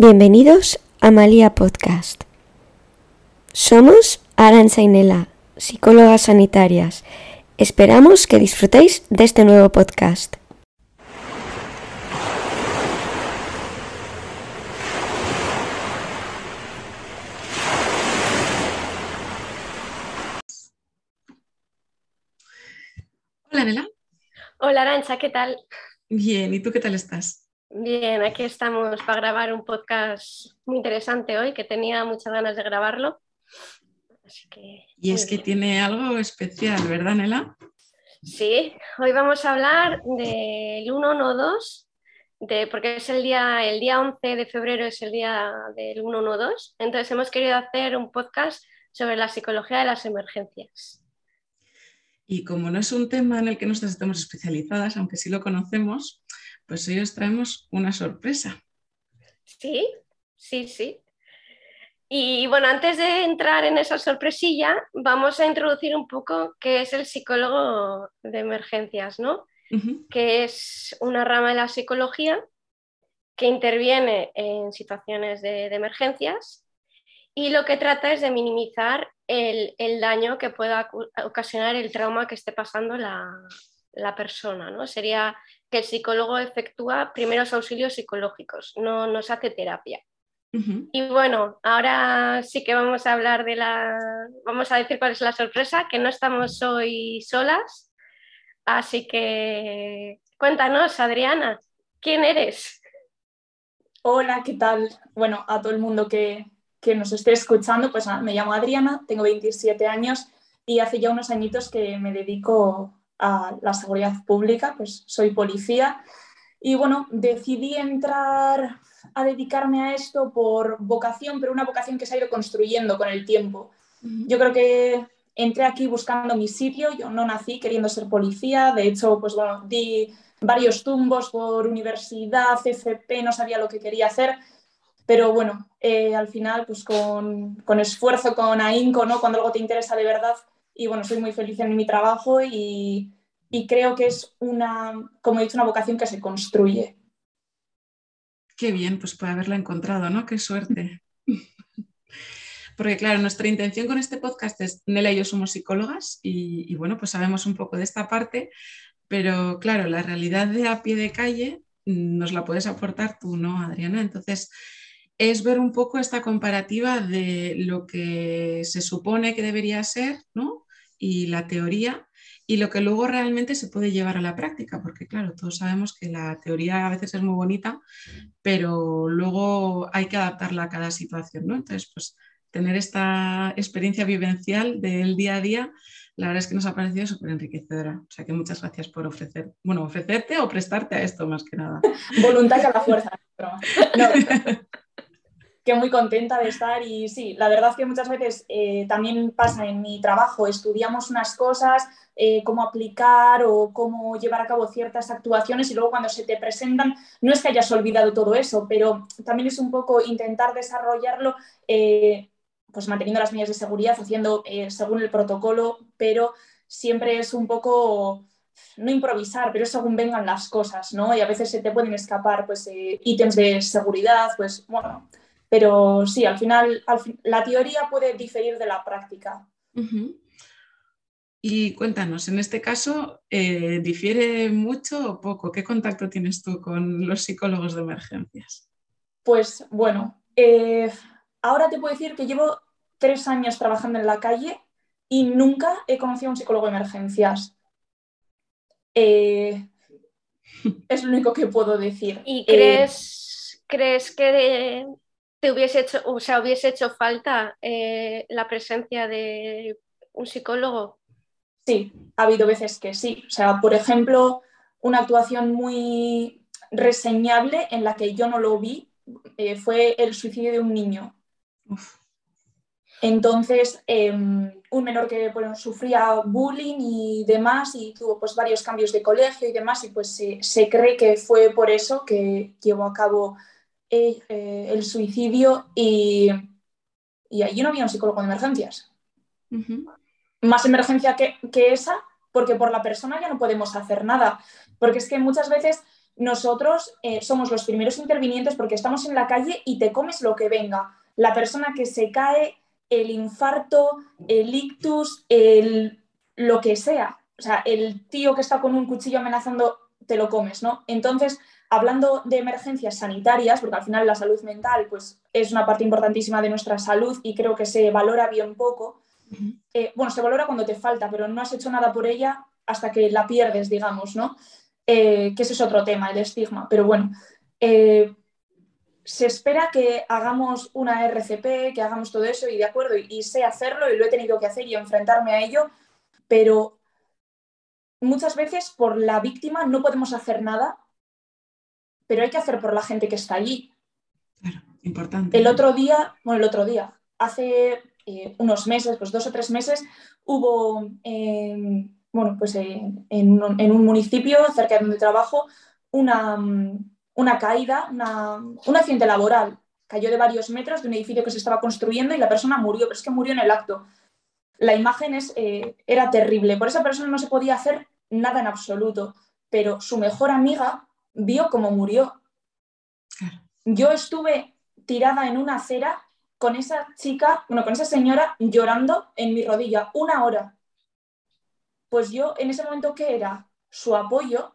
Bienvenidos a Malía Podcast. Somos Aranza y Nela, psicólogas sanitarias. Esperamos que disfrutéis de este nuevo podcast. Hola, Nela. Hola, Arancha, ¿qué tal? Bien, ¿y tú qué tal estás? Bien, aquí estamos para grabar un podcast muy interesante hoy, que tenía muchas ganas de grabarlo. y es que tiene algo especial, ¿verdad, Nela? Sí, hoy vamos a hablar del 112, de, porque es el día, el día 11 de febrero es el día del 112, entonces hemos querido hacer un podcast sobre la psicología de las emergencias. Y como no es un tema en el que nosotros estemos especializadas, aunque sí lo conocemos, pues hoy os traemos una sorpresa. Sí, sí, sí. Y bueno, antes de entrar en esa sorpresilla, vamos a introducir un poco qué es el psicólogo de emergencias, ¿no? Que es una rama de la psicología que interviene en situaciones de, emergencias y lo que trata es de minimizar el, daño que pueda ocasionar el trauma que esté pasando la, la persona, ¿no? Sería que el psicólogo efectúa primeros auxilios psicológicos, no nos hace terapia. Y bueno, ahora sí que vamos a hablar de la, vamos a decir cuál es la sorpresa, que no estamos hoy solas, así que cuéntanos, Adriana, ¿quién eres? Hola, ¿qué tal? Bueno, a todo el mundo que, que nos esté escuchando, pues me llamo Adriana, tengo 27 años y hace ya unos añitos que me dedico a la seguridad pública, pues soy policía. Y bueno, decidí entrar a dedicarme a esto por vocación, pero una vocación que se ha ido construyendo con el tiempo. Yo creo que entré aquí buscando mi sitio, yo no nací queriendo ser policía, de hecho, pues bueno, di varios tumbos por universidad, FP, no sabía lo que quería hacer, pero bueno, eh, al final, pues con, con, esfuerzo, con ahínco, ¿no? Cuando algo te interesa de verdad, y bueno, soy muy feliz en mi trabajo y, y creo que es una, como he dicho, una vocación que se construye. Qué bien, pues puede haberla encontrado, ¿no? Qué suerte. Porque claro, nuestra intención con este podcast es, Nela y yo somos psicólogas y, y, bueno, pues sabemos un poco de esta parte, pero claro, la realidad de a pie de calle nos la puedes aportar tú, ¿no, Adriana? Entonces, es ver un poco esta comparativa de lo que se supone que debería ser, ¿no? Y la teoría y lo que luego realmente se puede llevar a la práctica, porque claro, todos sabemos que la teoría a veces es muy bonita, pero luego hay que adaptarla a cada situación, ¿no? Entonces, pues tener esta experiencia vivencial del día a día, la verdad es que nos ha parecido súper enriquecedora. O sea que muchas gracias por ofrecer, bueno, ofrecerte o prestarte a esto más que nada. Voluntad a la fuerza. No, muy contenta de estar y sí, la verdad es que muchas veces eh, también pasa en mi trabajo, estudiamos unas cosas, eh, cómo aplicar o cómo llevar a cabo ciertas actuaciones y luego cuando se te presentan, no es que hayas olvidado todo eso, pero también es un poco intentar desarrollarlo. Eh, pues manteniendo las medidas de seguridad, haciendo según el protocolo, pero siempre es un poco no improvisar, pero según vengan las cosas, ¿no? Y a veces se te pueden escapar pues ítems de seguridad, pues bueno, pero sí, al final, la teoría puede diferir de la práctica. Y cuéntanos, en este caso, eh, ¿difiere mucho o poco? ¿Qué contacto tienes tú con los psicólogos de emergencias? Pues bueno, eh, ahora te puedo decir que llevo tres años trabajando en la calle y nunca he conocido a un psicólogo de emergencias. Eh, es lo único que puedo decir. ¿Y crees, crees que te hubiese hecho, o sea, hecho falta eh, la presencia de un psicólogo? Sí, ha habido veces que sí. O sea, por ejemplo, una actuación muy reseñable en la que yo no lo vi eh, fue el suicidio de un niño. Entonces, em, un menor que sufría bullying y demás y tuvo pues, varios cambios de colegio y demás y pues se cree que fue por eso que llevó a cabo eh, el suicidio y, y, allí no había un psicólogo de emergencias. Más emergencia que, esa, porque por la persona ya no podemos hacer nada. Porque es que muchas veces nosotros eh, somos los primeros intervinientes porque estamos en la calle y te comes lo que venga. La persona que se cae, el infarto, el ictus, el, lo que sea. O sea, el tío que está con un cuchillo amenazando, te lo comes, ¿no? Entonces, hablando de emergencias sanitarias, porque al final la salud mental pues, es una parte importantísima de nuestra salud y creo que se valora bien poco. Eh, bueno, se valora cuando te falta, pero no has hecho nada por ella hasta que la pierdes, digamos, ¿no? Eh, que ese es otro tema, el estigma. Pero bueno, eh, se espera que hagamos una RCP, que hagamos todo eso y de acuerdo, y sé hacerlo y lo he tenido que hacer y enfrentarme a ello, pero muchas veces por la víctima no podemos hacer nada pero hay que hacer por la gente que está allí. Claro, importante. El otro día, bueno, el otro día, hace eh, unos meses, pues dos o tres meses, hubo, em, bueno, pues en, un, municipio cerca de donde trabajo, una, una caída, una, un accidente laboral. Cayó de varios metros de un edificio que se estaba construyendo y la persona murió, pero es que murió en el acto. La imagen es, eh, era terrible. Por esa persona no se podía hacer nada en absoluto, pero su mejor amiga vio cómo murió. Yo estuve tirada en una acera con esa chica, bueno, con esa señora llorando en mi rodilla una hora. Pues yo en ese momento, ¿qué era? Su apoyo.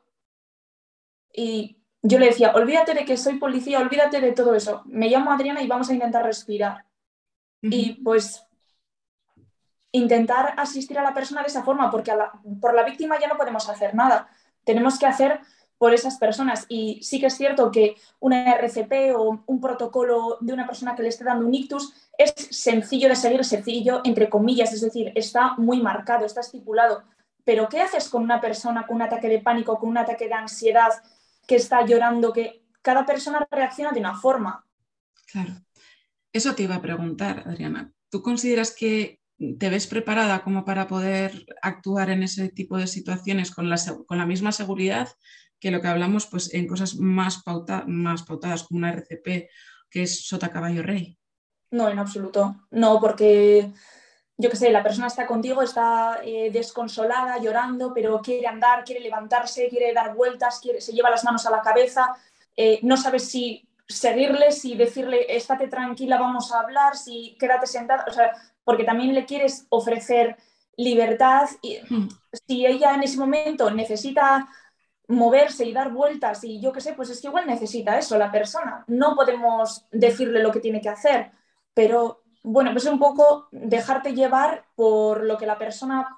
Y yo le decía, olvídate de que soy policía, olvídate de todo eso. Me llamo Adriana y vamos a intentar respirar. Y pues intentar asistir a la persona de esa forma, porque por la víctima ya no podemos hacer nada. Tenemos que hacer por esas personas. Y sí que es cierto que una RCP o un protocolo de una persona que le esté dando un ictus es sencillo de seguir, sencillo entre comillas, es decir, está muy marcado, está estipulado. Pero ¿qué haces con una persona con un ataque de pánico, con un ataque de ansiedad, que está llorando, que cada persona reacciona de una forma? Claro. Eso te iba a preguntar, Adriana. ¿Tú consideras que te ves preparada como para poder actuar en ese tipo de situaciones con la, con la misma seguridad que lo que hablamos pues, en cosas más, más pautadas como una RCP, que es sota caballo rey. No, en absoluto. No, porque yo qué sé, la persona está contigo, está eh, desconsolada, llorando, pero quiere andar, quiere levantarse, quiere dar vueltas, quiere, se lleva las manos a la cabeza, eh, no sabes si seguirle, si decirle, estate tranquila, vamos a hablar, si quédate sentada, o sea, porque también le quieres ofrecer libertad y hmm. si ella en ese momento necesita moverse y dar vueltas y yo qué sé, pues es que igual necesita eso la persona. No podemos decirle lo que tiene que hacer, pero bueno, pues es un poco dejarte llevar por lo que la persona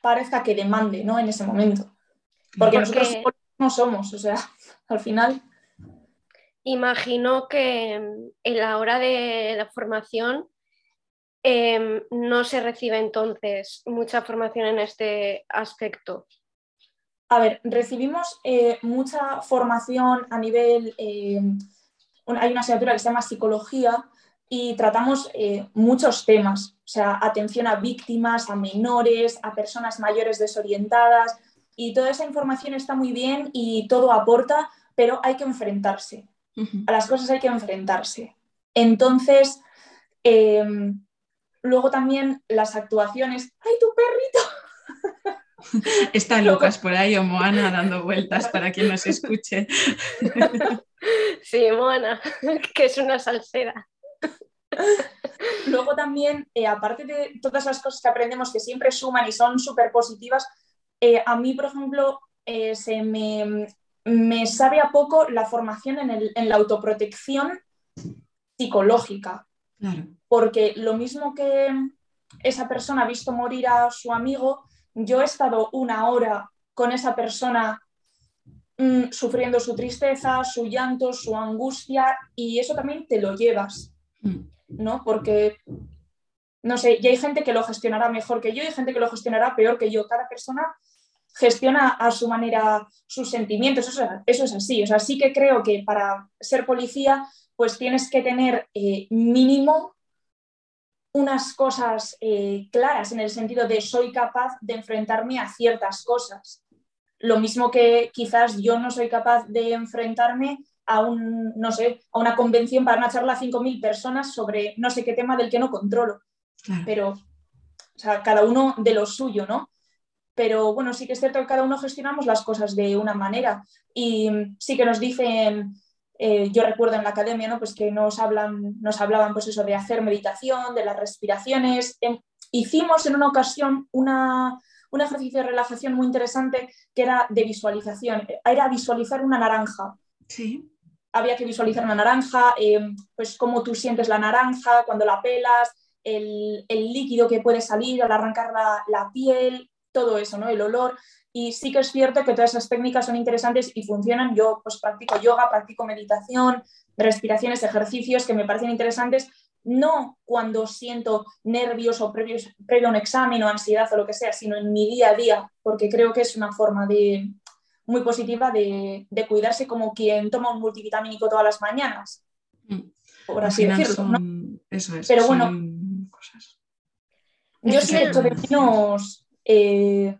parezca que demande, ¿no? En ese momento. Porque, nosotros no somos, o sea, al final. Imagino que en la hora de la formación em, no se recibe entonces mucha formación en este aspecto. A ver, recibimos eh, mucha formación a nivel, eh, hay una asignatura que se llama psicología y tratamos eh, muchos temas, o sea, atención a víctimas, a menores, a personas mayores desorientadas y toda esa información está muy bien y todo aporta, pero hay que enfrentarse. A las cosas hay que enfrentarse. Entonces, luego también las actuaciones, ¡ay, tu perrito! Está Lucas por ahí o Moana dando vueltas para quien nos escuche. Sí, Moana, que es una salsera. Luego también, eh, aparte de todas las cosas que aprendemos que siempre suman y son súper positivas, eh, a mí, por ejemplo, eh, se me, me, sabe a poco la formación en, en la autoprotección psicológica. Porque lo mismo que esa persona ha visto morir a su amigo, yo he estado una hora con esa persona mm, sufriendo su tristeza, su llanto, su angustia y eso también te lo llevas, mm. ¿no? Porque, no sé, y hay gente que lo gestionará mejor que yo y hay gente que lo gestionará peor que yo. Cada persona gestiona a su manera sus sentimientos, eso, es así. O sea, sí que creo que para ser policía pues tienes que tener eh, mínimo unas cosas eh, claras en el sentido de soy capaz de enfrentarme a ciertas cosas. Lo mismo que quizás yo no soy capaz de enfrentarme a un, no sé, a una convención para una charla a 5.000 personas sobre no sé qué tema del que no controlo. Pero, o sea, cada uno de lo suyo, ¿no? pero bueno, sí que es cierto que cada uno gestionamos las cosas de una manera y sí que nos dicen, eh, yo recuerdo en la academia, ¿no? Pues que nos, hablan, nos hablaban pues eso de hacer meditación, de las respiraciones. Em, hicimos en una ocasión una, un ejercicio de relajación muy interesante que era de visualización, era visualizar una naranja. Sí. Había que visualizar una naranja, em, pues cómo tú sientes la naranja cuando la pelas, el, líquido que puede salir al arrancar la, piel, todo eso, ¿no? El olor. Y sí que es cierto que todas esas técnicas son interesantes y funcionan. Yo pues practico yoga, practico meditación, respiraciones, ejercicios que me parecen interesantes, no cuando siento nervios o previo, previo a un examen o ansiedad o lo que sea, sino en mi día a día, porque creo que es una forma de, muy positiva de, cuidarse como quien toma un multivitamínico todas las mañanas, mm. por así decirlo. ¿no? Eso es. Pero bueno, yo sí he hecho de menos eh,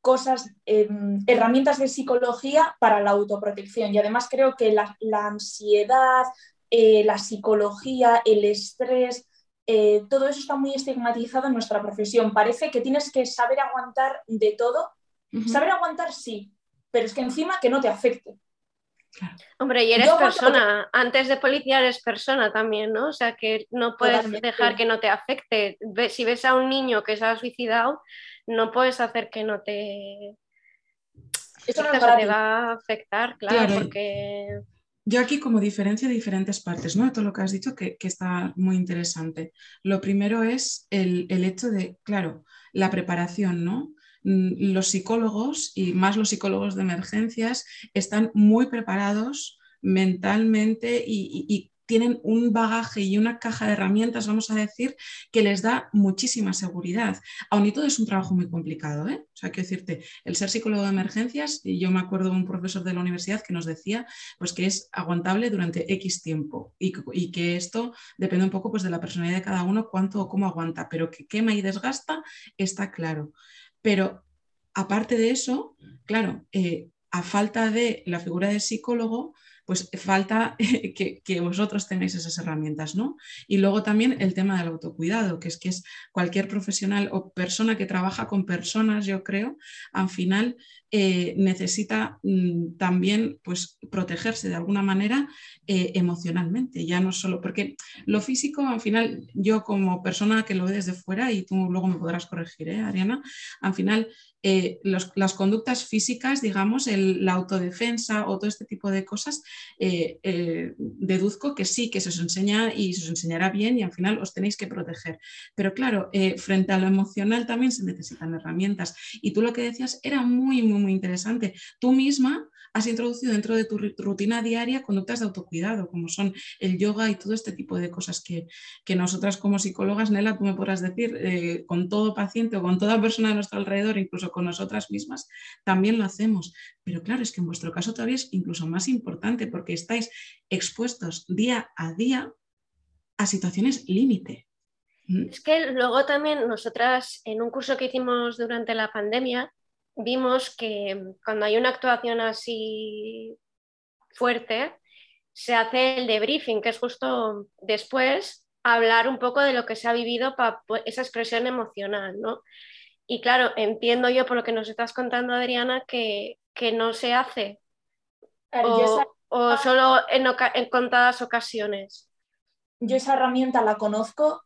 cosas, em, herramientas de psicología para la autoprotección y además creo que la, ansiedad, eh, la psicología, el estrés, eh, todo eso está muy estigmatizado en nuestra profesión. Parece que tienes que saber aguantar de todo. Saber aguantar sí, pero es que encima que no te afecte. Hombre, y eres persona, antes de policía eres persona también, ¿no? O sea, que no puedes dejar que no te afecte. Si ves a un niño que se ha suicidado, no puedes hacer que no te... Eso no te va a afectar, claro, porque... Yo aquí como diferencia de diferentes partes, ¿no? De todo lo que has dicho que, está muy interesante. Lo primero es el, el hecho de, claro, la preparación, ¿no? Mm, los psicólogos y más los psicólogos de emergencias están muy preparados mentalmente y, tienen un bagaje y una caja de herramientas, vamos a decir, que les da muchísima seguridad. Aún y todo es un trabajo muy complicado. ¿eh? O sea, quiero decirte, el ser psicólogo de emergencias, y yo me acuerdo de un profesor de la universidad que nos decía pues, que es aguantable durante X tiempo y, que esto depende un poco pues, de la personalidad de cada uno, cuánto o cómo aguanta, pero que quema y desgasta está claro. Pero aparte de eso, claro, eh, a falta de la figura del psicólogo, pues falta que, vosotros tengáis esas herramientas, ¿no? Y luego también el tema del autocuidado, que es que es cualquier profesional o persona que trabaja con personas, yo creo, al final eh, necesita mm, también pues, protegerse de alguna manera eh, emocionalmente, ya no solo, porque lo físico, al final, yo como persona que lo ve desde fuera, y tú luego me podrás corregir, ¿eh, Ariana, al final eh, las conductas físicas, digamos, la autodefensa o todo este tipo de cosas, eh, eh, deduzco que sí, que se os enseña y se os enseñará bien y al final os tenéis que proteger. Pero claro, frente a lo emocional también se necesitan herramientas. Y tú lo que decías era muy, muy, muy interesante. Tú misma has introducido dentro de tu rutina diaria conductas de autocuidado, como son el yoga y todo este tipo de cosas que, nosotras como psicólogas, Nela, tú me podrás decir, con todo paciente o con toda persona de nuestro alrededor, incluso con nosotras mismas, también lo hacemos. Pero claro, es que en vuestro caso todavía es incluso más importante porque estáis expuestos día a día a situaciones límite. ¿Mm? Es que luego también nosotras en un curso que hicimos durante la pandemia vimos que cuando hay una actuación así fuerte, se hace el debriefing, que es justo después hablar un poco de lo que se ha vivido para esa expresión emocional, ¿no? Y claro, entiendo yo por lo que nos estás contando, Adriana, que, no se hace. o, solo en, en contadas ocasiones. Yo esa herramienta la conozco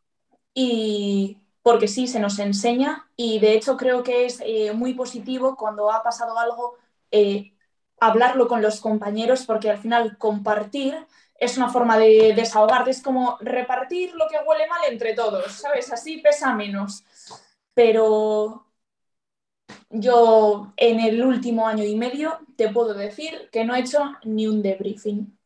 y porque sí, se nos enseña y de hecho creo que es eh, muy positivo cuando ha pasado algo eh, hablarlo con los compañeros porque al final compartir es una forma de desahogarte, es como repartir lo que huele mal entre todos, ¿sabes? Así pesa menos. Pero yo en el último año y medio te puedo decir que no he hecho ni un debriefing.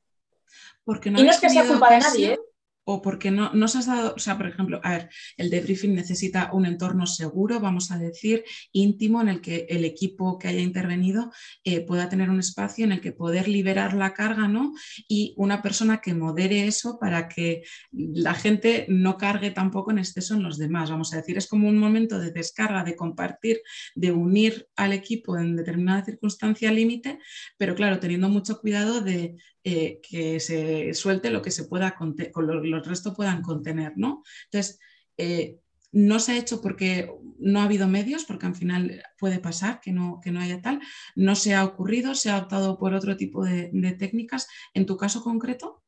Porque no y no es que sea culpa de nadie, ¿eh? O porque no, se has dado, o sea, por ejemplo, a ver, el debriefing necesita un entorno seguro, vamos a decir, íntimo, en el que el equipo que haya intervenido eh, pueda tener un espacio en el que poder liberar la carga, ¿no? Y una persona que modere eso para que la gente no cargue tampoco en exceso en los demás, vamos a decir, es como un momento de descarga, de compartir, de unir al equipo en determinada circunstancia límite, pero claro, teniendo mucho cuidado de eh, que se suelte lo que se pueda, con los restos puedan contener, ¿no? Entonces, eh, no se ha hecho porque no ha habido medios, porque al final puede pasar que no, que no haya tal, no se ha ocurrido, se ha optado por otro tipo de, técnicas. ¿En tu caso concreto?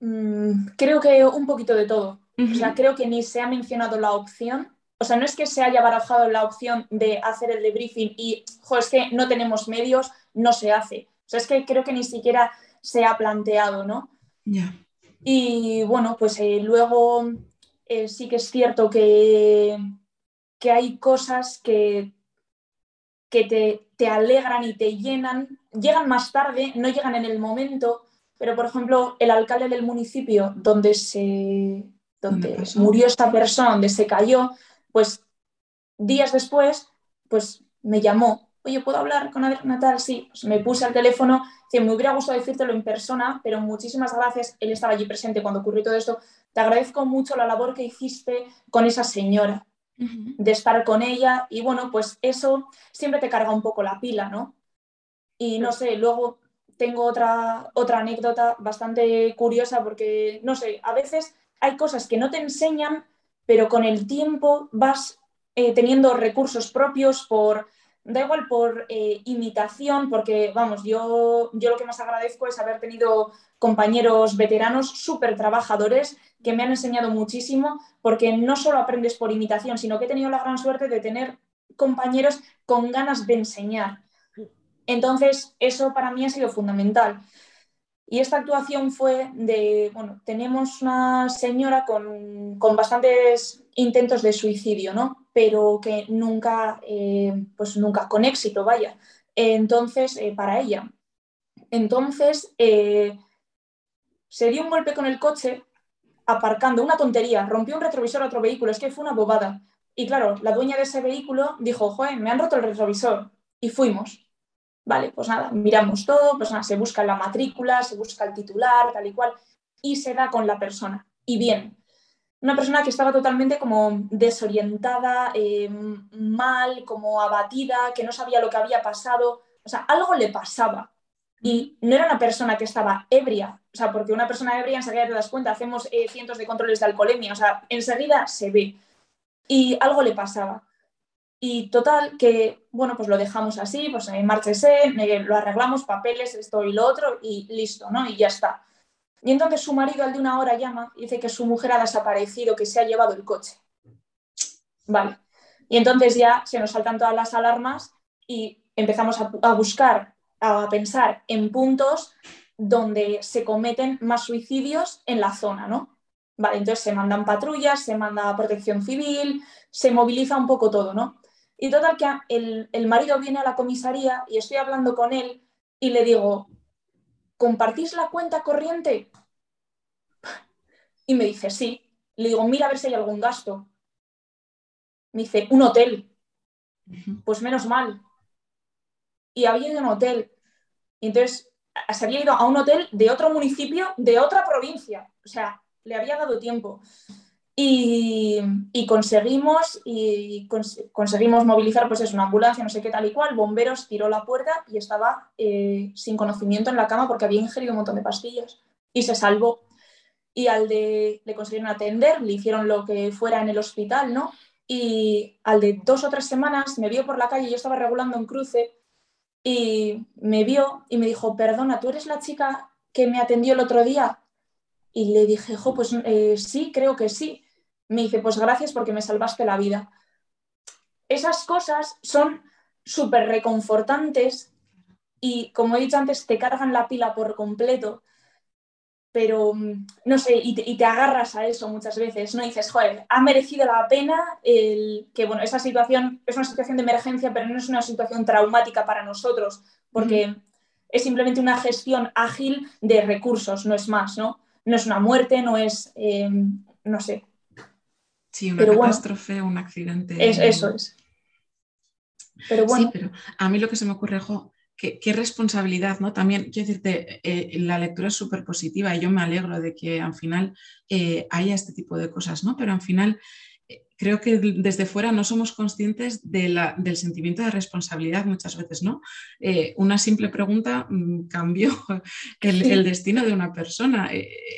Mm, creo que un poquito de todo. O sea, creo que ni se ha mencionado la opción. O sea, no es que se haya barajado la opción de hacer el debriefing y, jo, es que no tenemos medios, no se hace. O sea, es que creo que ni siquiera se ha planteado, ¿no? Ya. Y bueno, pues eh, luego eh, sí que es cierto que, que hay cosas que, que te, te, alegran y te llenan, llegan más tarde, no llegan en el momento, pero por ejemplo, el alcalde del municipio donde, se, donde murió esta persona, donde se cayó, pues días después, pues me llamó, oye, ¿puedo hablar con Adrián Natal? Sí, pues me puse al teléfono, que me hubiera gustado decírtelo en persona, pero muchísimas gracias, él estaba allí presente cuando ocurrió todo esto, te agradezco mucho la labor que hiciste con esa señora, de estar con ella y bueno, pues eso siempre te carga un poco la pila, ¿no? Y no sé, luego tengo otra, otra anécdota bastante curiosa porque, no sé, a veces hay cosas que no te enseñan, pero con el tiempo vas eh, teniendo recursos propios por da igual por eh, imitación, porque vamos, yo, yo lo que más agradezco es haber tenido compañeros veteranos súper trabajadores que me han enseñado muchísimo, porque no solo aprendes por imitación, sino que he tenido la gran suerte de tener compañeros con ganas de enseñar. Entonces, eso para mí ha sido fundamental. Y esta actuación fue de, bueno, tenemos una señora con, con bastantes intentos de suicidio, ¿no? Pero que nunca, eh, pues nunca con éxito, vaya. Entonces, eh, para ella. Entonces, eh, se dio un golpe con el coche aparcando, una tontería, rompió un retrovisor a otro vehículo, es que fue una bobada. Y claro, la dueña de ese vehículo dijo, joder, me han roto el retrovisor. Y fuimos. Vale, pues nada, miramos todo, pues nada, se busca la matrícula, se busca el titular, tal y cual, y se da con la persona. Y bien, una persona que estaba totalmente como desorientada, eh, mal, como abatida, que no sabía lo que había pasado, o sea, algo le pasaba. Y no era una persona que estaba ebria, o sea, porque una persona ebria enseguida te das cuenta, hacemos eh, cientos de controles de alcoholemia, o sea, enseguida se ve. Y algo le pasaba. Y total, que bueno, pues lo dejamos así, pues márchese, lo arreglamos, papeles, esto y lo otro, y listo, ¿no? Y ya está. Y entonces su marido al de una hora llama y dice que su mujer ha desaparecido, que se ha llevado el coche. Vale. Y entonces ya se nos saltan todas las alarmas y empezamos a, a buscar, a pensar en puntos donde se cometen más suicidios en la zona, ¿no? Vale, entonces se mandan patrullas, se manda protección civil, se moviliza un poco todo, ¿no? Y total que el, marido viene a la comisaría y estoy hablando con él y le digo, ¿compartís la cuenta corriente? Y me dice, sí. Le digo, mira a ver si hay algún gasto. Me dice, un hotel. Pues menos mal. Y había ido a un hotel. Y entonces se había ido a un hotel de otro municipio, de otra provincia. O sea, le había dado tiempo. Y, conseguimos, y conseguimos movilizar pues es una ambulancia, no sé qué tal y cual, bomberos tiró la puerta y estaba eh, sin conocimiento en la cama porque había ingerido un montón de pastillas y se salvó. Y al de le consiguieron atender, le hicieron lo que fuera en el hospital, ¿no? Y al de dos o tres semanas me vio por la calle, yo estaba regulando un cruce y me vio y me dijo, perdona, ¿tú eres la chica que me atendió el otro día? Y le dije, jo, pues eh, sí, creo que sí me dice, pues gracias porque me salvaste la vida. Esas cosas son súper reconfortantes y, como he dicho antes, te cargan la pila por completo, pero mm, no sé, y te, agarras a eso muchas veces, ¿no? dices, joder, ha merecido la pena el que, bueno, esa situación es una situación de emergencia, pero no es una situación traumática para nosotros, porque es simplemente una gestión ágil de recursos, no es más, ¿no? No es una muerte, no es, eh, no sé, Sí, una catástrofe, un accidente. Es, eso es. Pero bueno. Sí, pero a mí lo que se me ocurre, jo, qué, responsabilidad, ¿no? También, quiero decirte, eh, la lectura es súper positiva y yo me alegro de que al final eh, haya este tipo de cosas, ¿no? Pero al final eh, creo que desde fuera no somos conscientes del sentimiento de responsabilidad muchas veces, ¿no? una simple pregunta mm, cambió el, el, destino de una persona.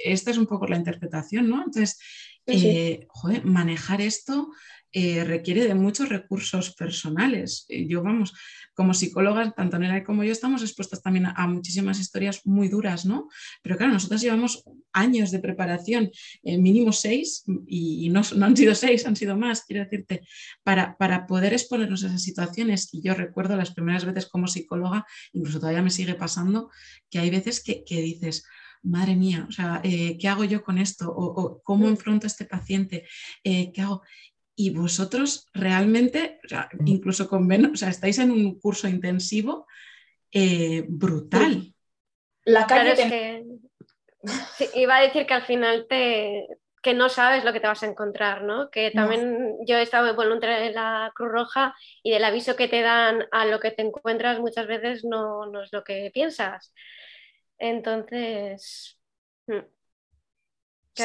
esta es un poco la interpretación, ¿no? Entonces, eh, manejar esto eh, requiere de muchos recursos personales. Yo, vamos, como psicólogas, tanto Nela como yo estamos expuestas también a, muchísimas historias muy duras, ¿no? Pero claro, nosotros llevamos años de preparación, eh, mínimo seis, y, no, han sido seis, han sido más, quiero decirte, para, para poder exponernos a esas situaciones. Y yo recuerdo las primeras veces como psicóloga, incluso todavía me sigue pasando, que hay veces que, dices, madre mía, o sea, eh, ¿qué hago yo con esto? O, cómo mm. enfrento a este paciente? ¿Qué hago? y vosotros realmente, incluso con menos, o sea, estáis en un curso intensivo eh, brutal. La calle que... iba a decir que al final te, que no sabes lo que te vas a encontrar, ¿no? Que también yo he estado voluntaria en la Cruz Roja y del aviso que te dan a lo que te encuentras muchas veces no, no es lo que piensas. Entonces, hmm. Sí,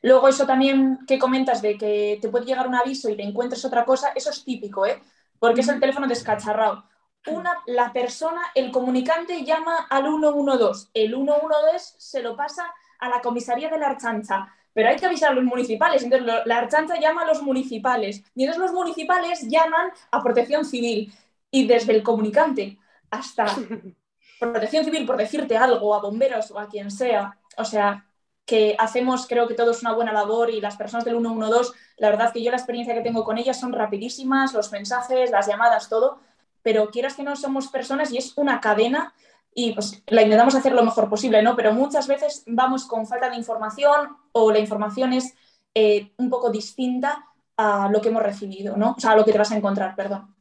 luego eso también que comentas de que te puede llegar un aviso y te encuentres otra cosa, eso es típico, ¿eh? Porque es el teléfono descacharrado. Una, la persona, el comunicante llama al 112. El 112 se lo pasa a la comisaría de la Archancha, pero hay que avisar a los municipales. Entonces la Archancha llama a los municipales y entonces los municipales llaman a Protección Civil y desde el comunicante hasta Protección Civil por decirte algo, a bomberos o a quien sea. O sea, que hacemos, creo que todos una buena labor y las personas del 112, la verdad que yo la experiencia que tengo con ellas son rapidísimas, los mensajes, las llamadas, todo, pero quieras que no somos personas y es una cadena y pues la intentamos hacer lo mejor posible, ¿no? Pero muchas veces vamos con falta de información o la información es eh, un poco distinta a lo que hemos recibido, ¿no? O sea, a lo que te vas a encontrar, perdón.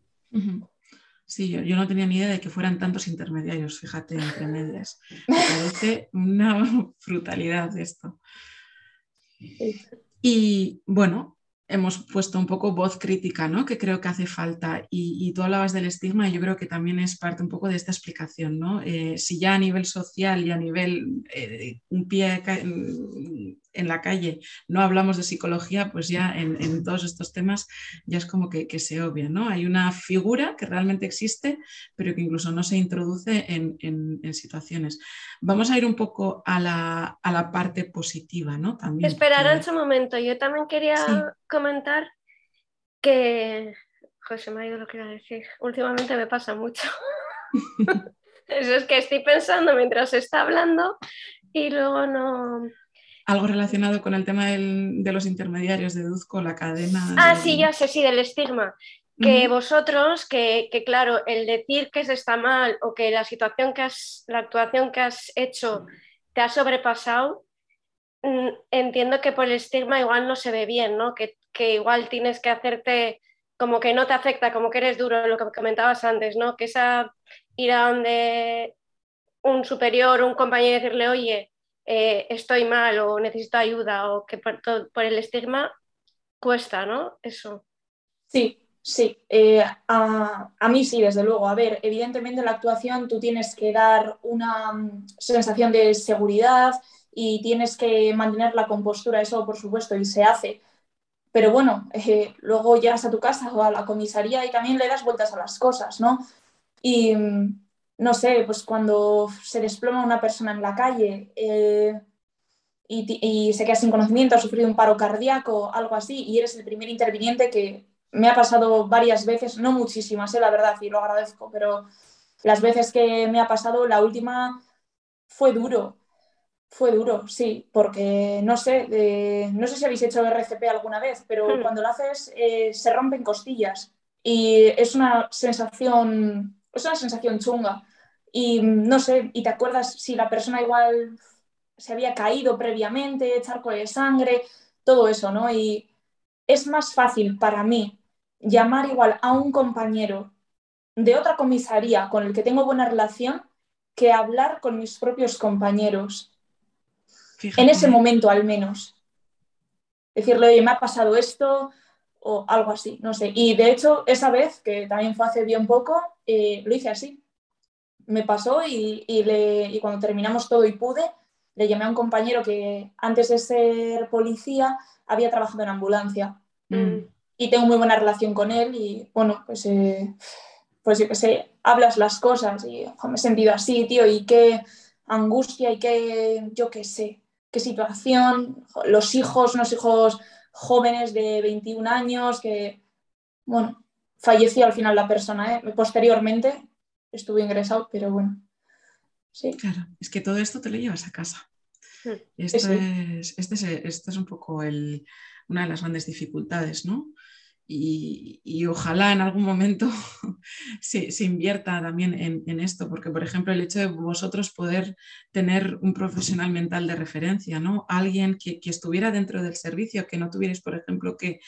Sí, yo, no tenía ni idea de que fueran tantos intermediarios, fíjate, entre medias. Me parece una brutalidad esto. Y bueno, hemos puesto un poco voz crítica, ¿no? Que creo que hace falta. Y, tú hablabas del estigma y yo creo que también es parte un poco de esta explicación, ¿no? Eh, si ya a nivel social y a nivel eh, un pie en la calle no hablamos de psicología, pues ya en, todos estos temas ya es como que, se obvia, ¿no? Hay una figura que realmente existe, pero que incluso no se introduce en, situaciones. Vamos a ir un poco a la, parte positiva, ¿no? También. Esperar un momento, yo también quería comentar que... José, me ha ido lo que iba a decir. Últimamente me pasa mucho. Eso es que estoy pensando mientras está hablando y luego no, algo relacionado con el tema de los intermediarios, deduzco la cadena. Ah, sí, ya sé, sí, del estigma. Que vosotros, que, claro, el decir que se está mal o que la situación que has, la actuación que has hecho te ha sobrepasado, mm, entiendo que por el estigma igual no se ve bien, ¿no? Que, que igual tienes que hacerte como que no te afecta, como que eres duro, lo que comentabas antes, ¿no? Que esa ir a donde un superior, un compañero y decirle, oye, eh, estoy mal o necesito ayuda o que por, el estigma cuesta, ¿no? Eso. Sí, sí. Eh, a, mí sí, desde luego. A ver, evidentemente en la actuación tú tienes que dar una mm, sensación de seguridad y tienes que mantener la compostura, eso por supuesto, y se hace. Pero bueno, eh, luego llegas a tu casa o a la comisaría y también le das vueltas a las cosas, ¿no? Y mm, no sé, pues cuando se desploma una persona en la calle eh, y, se queda sin conocimiento, ha sufrido un paro cardíaco, algo así, y eres el primer interviniente que me ha pasado varias veces, no muchísimas, eh, la verdad, y lo agradezco, pero las veces que me ha pasado, la última fue duro, fue duro, sí, porque no sé, no sé si habéis hecho RCP alguna vez, pero hmm. cuando lo haces eh, se rompen costillas y es una sensación es una sensación chunga. Y no sé, y te acuerdas si la persona igual se había caído previamente, charco de sangre, todo eso, ¿no? Y es más fácil para mí llamar igual a un compañero de otra comisaría con el que tengo buena relación que hablar con mis propios compañeros. En ese momento al menos. Decirle, oye, me ha pasado esto, o algo así, no sé. Y de hecho, esa vez, que también fue hace bien poco, eh, lo hice así. Me pasó y, le, cuando terminamos todo y pude, le llamé a un compañero que antes de ser policía había trabajado en ambulancia. Mm. Y tengo muy buena relación con él y bueno, pues, eh, pues yo qué sé, hablas las cosas y me he sentido así, tío, y qué angustia y qué, yo qué sé, qué situación, los hijos, unos hijos jóvenes de 21 años que, bueno, falleció al final la persona, ¿eh? posteriormente estuvo ingresado, pero bueno. Sí. Claro, es que todo esto te lo llevas a casa. Hmm. Esto, es, este es, esto es un poco el, una de las grandes dificultades, ¿no? Y, ojalá en algún momento se, invierta también en, esto, porque por ejemplo el hecho de vosotros poder tener un profesional mental de referencia, ¿no? Alguien que, estuviera dentro del servicio, que no tuvierais, por ejemplo, que,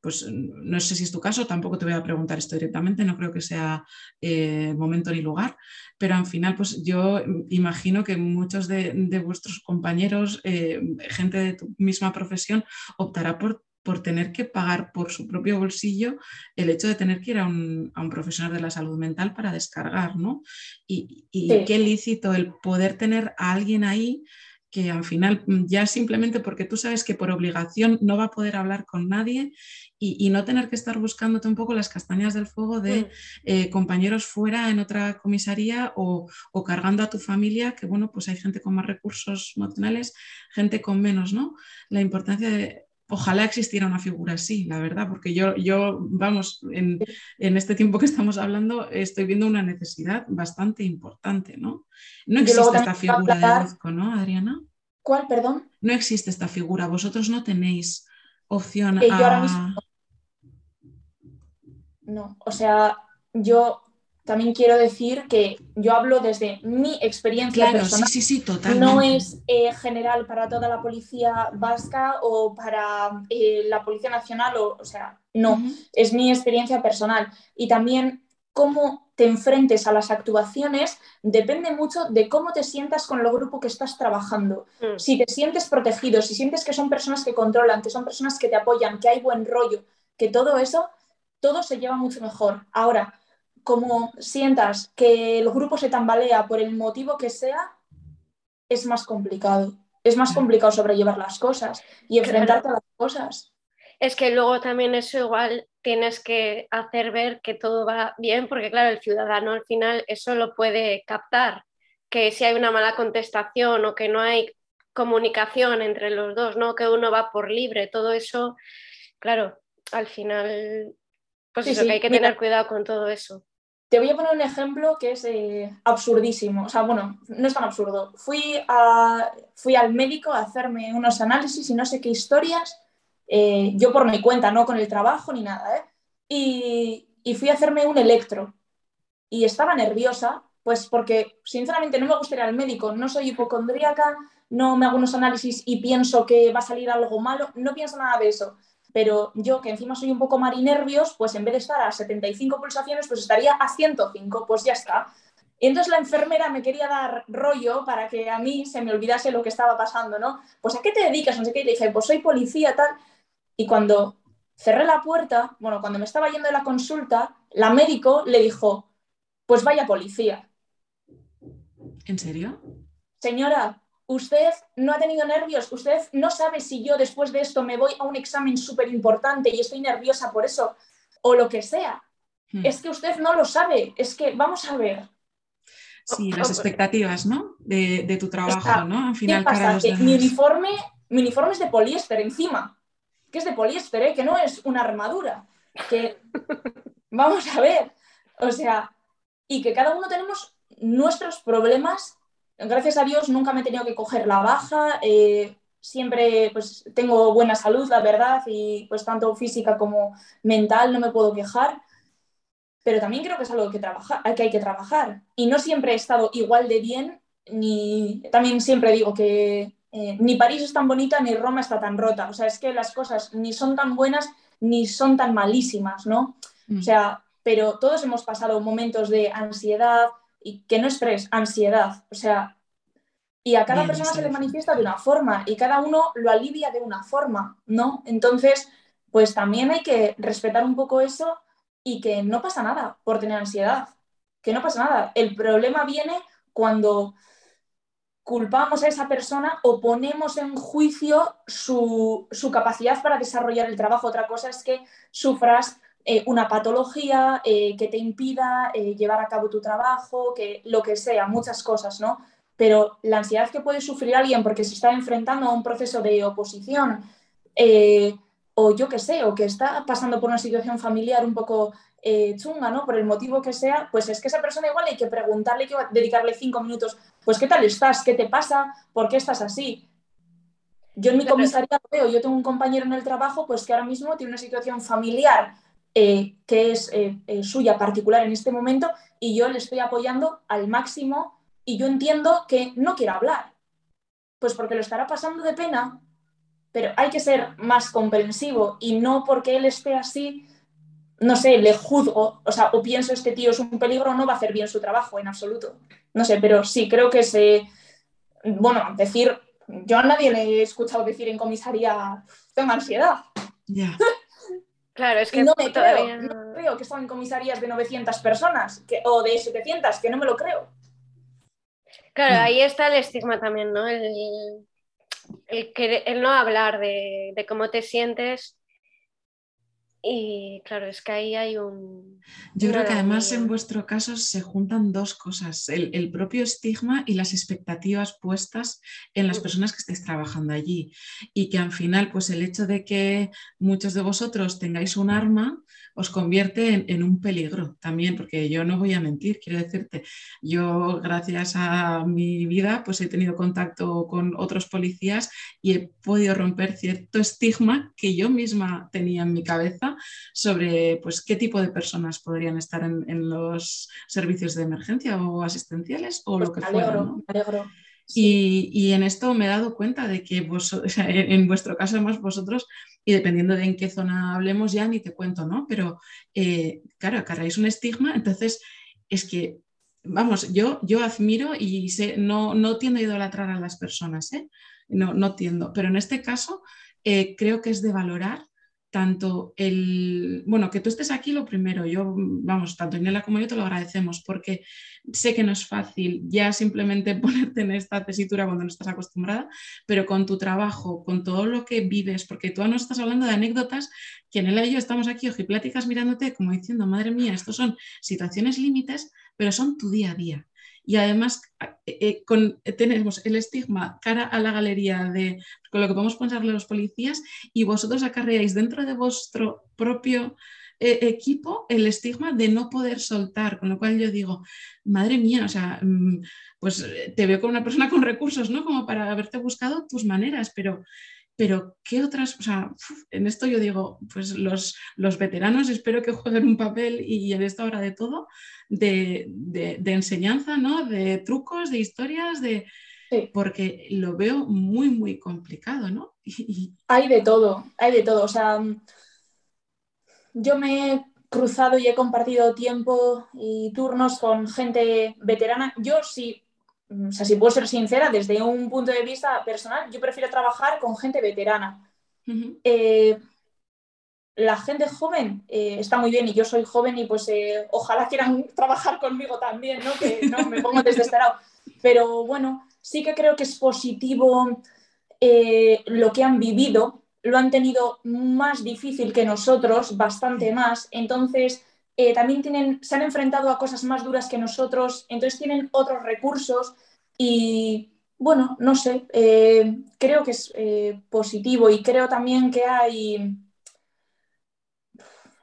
pues no sé si es tu caso, tampoco te voy a preguntar esto directamente, no creo que sea eh, momento ni lugar, pero al final, pues yo imagino que muchos de, vuestros compañeros, eh, gente de tu misma profesión, optará por por tener que pagar por su propio bolsillo el hecho de tener que ir a un, profesional de la salud mental para descargar, ¿no? Y, qué lícito el poder tener a alguien ahí que al final mm, ya simplemente porque tú sabes que por obligación no va a poder hablar con nadie y, no tener que estar buscándote un poco las castañas del fuego de mm. eh, compañeros fuera en otra comisaría o, o, cargando a tu familia, que bueno, pues hay gente con más recursos emocionales, gente con menos, ¿no? La importancia de Ojalá existiera una figura así, la verdad, porque yo, yo vamos, en, este tiempo que estamos hablando, estoy viendo una necesidad bastante importante, ¿no? No existe esta figura de Luzco, ¿no, Adriana? ¿Cuál, perdón? No existe esta figura, vosotros no tenéis opción a... Yo ahora mismo... No, o sea, yo también quiero decir que yo hablo desde mi experiencia personal. Sí, sí, sí, no es eh, general para toda la policía vasca o para eh, la Policía Nacional, o, o sea, no, es mi experiencia personal. Y también cómo te enfrentes a las actuaciones depende mucho de cómo te sientas con el grupo que estás trabajando. Mm. Si te sientes protegido, si sientes que son personas que controlan, que son personas que te apoyan, que hay buen rollo, que todo eso, todo se lleva mucho mejor. Ahora, como sientas que el grupo se tambalea por el motivo que sea, es más complicado. Es más complicado sobrellevar las cosas y enfrentarte a las cosas. Es que luego también eso igual tienes que hacer ver que todo va bien, porque claro, el ciudadano al final eso lo puede captar, que si hay una mala contestación o que no hay comunicación entre los dos, ¿no? Que uno va por libre, todo eso, claro, al final, pues eso, que hay que tener cuidado con todo eso. Te voy a poner un ejemplo que es eh, absurdísimo. O sea, bueno, no es tan absurdo. Fui, a, fui al médico a hacerme unos análisis y no sé qué historias, eh, yo por mi cuenta, no con el trabajo ni nada, ¿eh? Y, y fui a hacerme un electro. Y estaba nerviosa, pues porque sinceramente no me gustaría al médico, no soy hipocondríaca, no me hago unos análisis y pienso que va a salir algo malo, no pienso nada de eso pero yo que encima soy un poco marinervios, pues en vez de estar a 75 pulsaciones, pues estaría a 105, pues ya está. Y entonces la enfermera me quería dar rollo para que a mí se me olvidase lo que estaba pasando, ¿no? Pues ¿a qué te dedicas? No sé qué. Y le dije, pues soy policía, tal. Y cuando cerré la puerta, bueno, cuando me estaba yendo de la consulta, la médico le dijo, pues vaya policía. ¿En serio? Señora, usted no ha tenido nervios, usted no sabe si yo después de esto me voy a un examen súper importante y estoy nerviosa por eso, o lo que sea. Hmm. Es que usted no lo sabe, es que vamos a ver. Sí, las expectativas, ¿no? De, tu trabajo, ¿no? Al final, mi, uniforme, mi uniforme es de poliéster encima, que es de poliéster, ¿eh? que no es una armadura. Que vamos a ver, o sea, y que cada uno tenemos nuestros problemas gracias a Dios nunca me he tenido que coger la baja, eh, siempre pues tengo buena salud, la verdad, y pues tanto física como mental no me puedo quejar, pero también creo que es algo que, trabajar, que hay que trabajar. Y no siempre he estado igual de bien, ni también siempre digo que eh, ni París es tan bonita ni Roma está tan rota, o sea, es que las cosas ni son tan buenas ni son tan malísimas, ¿no? O mm. sea, pero todos hemos pasado momentos de ansiedad, y que no es estrés, ansiedad. O sea, y a cada persona se le manifiesta de una forma y cada uno lo alivia de una forma, ¿no? Entonces, pues también hay que respetar un poco eso y que no pasa nada por tener ansiedad, que no pasa nada. El problema viene cuando culpamos a esa persona o ponemos en juicio su, su, capacidad para desarrollar el trabajo. Otra cosa es que sufras eh, una patología eh, que te impida eh, llevar a cabo tu trabajo, que lo que sea, muchas cosas, ¿no? pero la ansiedad que puede sufrir alguien porque se está enfrentando a un proceso de oposición, o yo qué sé, o que está pasando por una situación familiar un poco chunga, ¿no? Por el motivo que sea, pues es que esa persona igual hay que preguntarle, hay que dedicarle cinco minutos, pues ¿qué tal estás? ¿Qué te pasa? ¿Por qué estás así? Yo en mi comisaría lo veo, yo tengo un compañero en el trabajo, pues que ahora mismo tiene una situación familiar eh, que es eh, suya particular en este momento y yo le estoy apoyando al máximo y yo entiendo que no quiere hablar, pues porque lo estará pasando de pena, pero hay que ser más comprensivo y no porque él esté así no sé, le juzgo, o sea, o pienso este tío es un peligro, no va a hacer bien su trabajo en absoluto. No sé, pero sí, creo que se, bueno, decir, yo a nadie le he escuchado decir en comisaría, tengo ansiedad. Ya. Claro, es que no me creo, no creo que están en comisarías de 900 personas que, o de 700, que no me lo creo. Claro, mm. ahí está el estigma también, ¿no? El, el, no hablar de, de, cómo te sientes y claro, es que ahí hay un... Yo creo que además en vuestro caso se juntan dos cosas, el, propio estigma y las expectativas puestas en las personas que estáis trabajando allí. Y que al final, pues el hecho de que muchos de vosotros tengáis un arma, os convierte en, un peligro también, porque yo no voy a mentir, quiero decirte, yo gracias a mi vida pues he tenido contacto con otros policías y he podido romper cierto estigma que yo misma tenía en mi cabeza sobre pues qué tipo de personas podrían estar en, los servicios de emergencia o asistenciales o lo pues que fuera. Y, en esto me he dado cuenta de que vos, en vuestro caso, además, vosotros, y dependiendo de en qué zona hablemos, ya ni te cuento, ¿no? Pero eh, claro, cargáis un estigma, entonces es que, vamos, yo, yo admiro y sé, no, no tiendo a idolatrar a las personas, ¿eh? No, no tiendo, pero en este caso eh, creo que es de valorar tanto el, bueno, que tú estés aquí lo primero, yo, vamos, tanto Inela como yo te lo agradecemos porque sé que no es fácil ya simplemente ponerte en esta tesitura cuando no estás acostumbrada, pero con tu trabajo, con todo lo que vives, porque tú no estás hablando de anécdotas, que Inela y yo estamos aquí ojipláticas mirándote como diciendo, madre mía, estos son situaciones límites, pero son tu día a día y además eh, eh, tenemos el estigma cara a la galería de con lo que podemos pensarle los policías y vosotros acarreáis dentro de vuestro propio eh, equipo el estigma de no poder soltar, con lo cual yo digo, madre mía, o sea, mm, pues te veo como una persona con recursos, ¿no? Como para haberte buscado tus maneras, pero pero ¿qué otras? O sea, en esto yo digo, pues los, los veteranos espero que jueguen un papel y, en esta hora de todo, de, de, enseñanza, ¿no? De trucos, de historias, de... Porque lo veo muy, muy complicado, ¿no? Hay de todo, hay de todo. O sea, yo me he cruzado y he compartido tiempo y turnos con gente veterana. Yo sí o sea, si puedo ser sincera, desde un punto de vista personal, yo prefiero trabajar con gente veterana. Eh, la gente joven eh, está muy bien y yo soy joven y pues eh, ojalá quieran trabajar conmigo también, ¿no? Que no me pongo desesperado. Pero bueno, sí que creo que es positivo lo que han vivido, lo han tenido más difícil que nosotros, bastante más. Entonces, eh, también tienen, se han enfrentado a cosas más duras que nosotros, entonces tienen otros recursos y bueno, no sé, eh, creo que es eh, positivo y creo también que hay,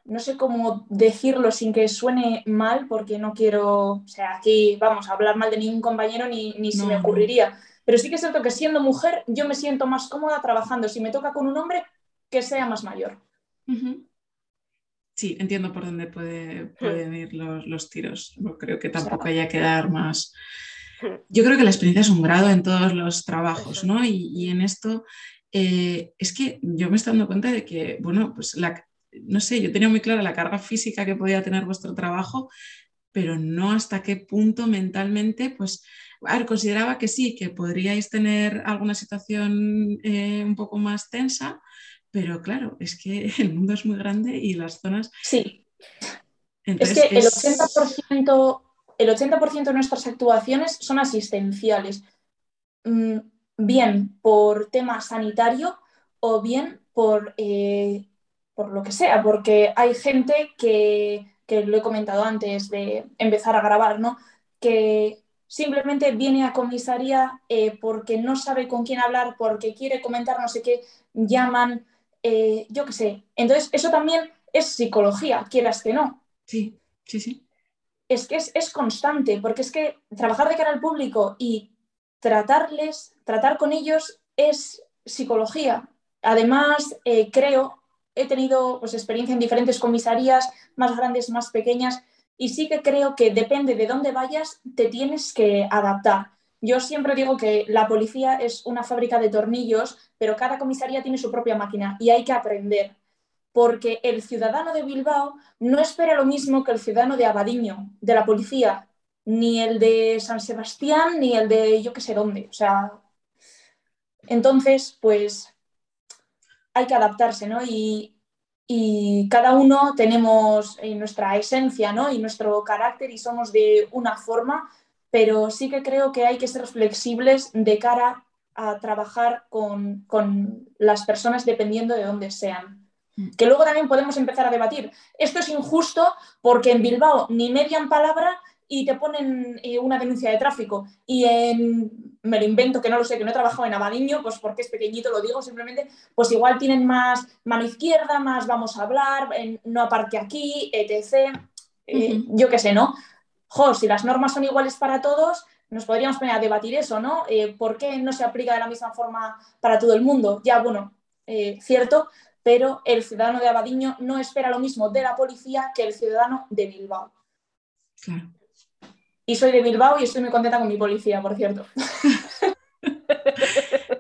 no sé cómo decirlo sin que suene mal, porque no quiero, o sea, aquí vamos a hablar mal de ningún compañero ni, ni se me ocurriría, pero sí que es cierto que siendo mujer yo me siento más cómoda trabajando, si me toca con un hombre, que sea más mayor. Sí, entiendo por dónde puede, hmm. pueden ir los, tiros. No creo que tampoco haya que dar más. Hmm. Yo creo que la experiencia es un grado en todos los trabajos, ¿no? Y, en esto eh, es que yo me estoy dando cuenta de que, bueno, pues la, no sé, yo tenía muy clara la carga física que podía tener vuestro trabajo, pero no hasta qué punto mentalmente, pues, a ver, consideraba que sí, que podríais tener alguna situación eh, un poco más tensa, pero claro, es que el mundo es muy grande y las zonas... Sí. es que el 80%, el 80 de nuestras actuaciones son asistenciales, mm, bien por tema sanitario o bien por, eh, por lo que sea, porque hay gente que, que, lo he comentado antes de empezar a grabar, ¿no? que simplemente viene a comisaría eh, porque no sabe con quién hablar, porque quiere comentar no sé qué, llaman, eh, yo qué sé. Entonces, eso también es psicología, quieras que no. Sí, sí, sí. Es que es, es constante, porque es que trabajar de cara al público y tratarles, tratar con ellos es psicología. Además, eh, creo, he tenido pues, experiencia en diferentes comisarías, más grandes, más pequeñas, y sí que creo que depende de dónde vayas, te tienes que adaptar. Yo siempre digo que la policía es una fábrica de tornillos, pero cada comisaría tiene su propia máquina y hay que aprender. Porque el ciudadano de Bilbao no espera lo mismo que el ciudadano de Abadiño, de la policía, ni el de San Sebastián, ni el de yo qué sé dónde. O sea, entonces, pues hay que adaptarse, ¿no? Y, y cada uno tenemos eh, nuestra esencia ¿no? y nuestro carácter y somos de una forma, pero sí que creo que hay que ser flexibles de cara a trabajar con, con las personas dependiendo de dónde sean. Mm. Que luego también podemos empezar a debatir. Esto es injusto porque en Bilbao ni median palabra y te ponen eh, una denuncia de tráfico. Y en, me lo invento, que no lo sé, que no he trabajado en Abadiño, pues porque es pequeñito, lo digo simplemente, pues igual tienen más mano izquierda, más vamos a hablar, no aparque aquí, etc. Eh, yo qué sé, ¿no? Jo, si las normas son iguales para todos, nos podríamos poner a debatir eso, ¿no? Eh, ¿Por qué no se aplica de la misma forma para todo el mundo? Ya, bueno, cierto, pero el ciudadano de Abadiño no espera lo mismo de la policía que el ciudadano de Bilbao. Claro. Y soy de Bilbao y estoy muy contenta con mi policía, por cierto.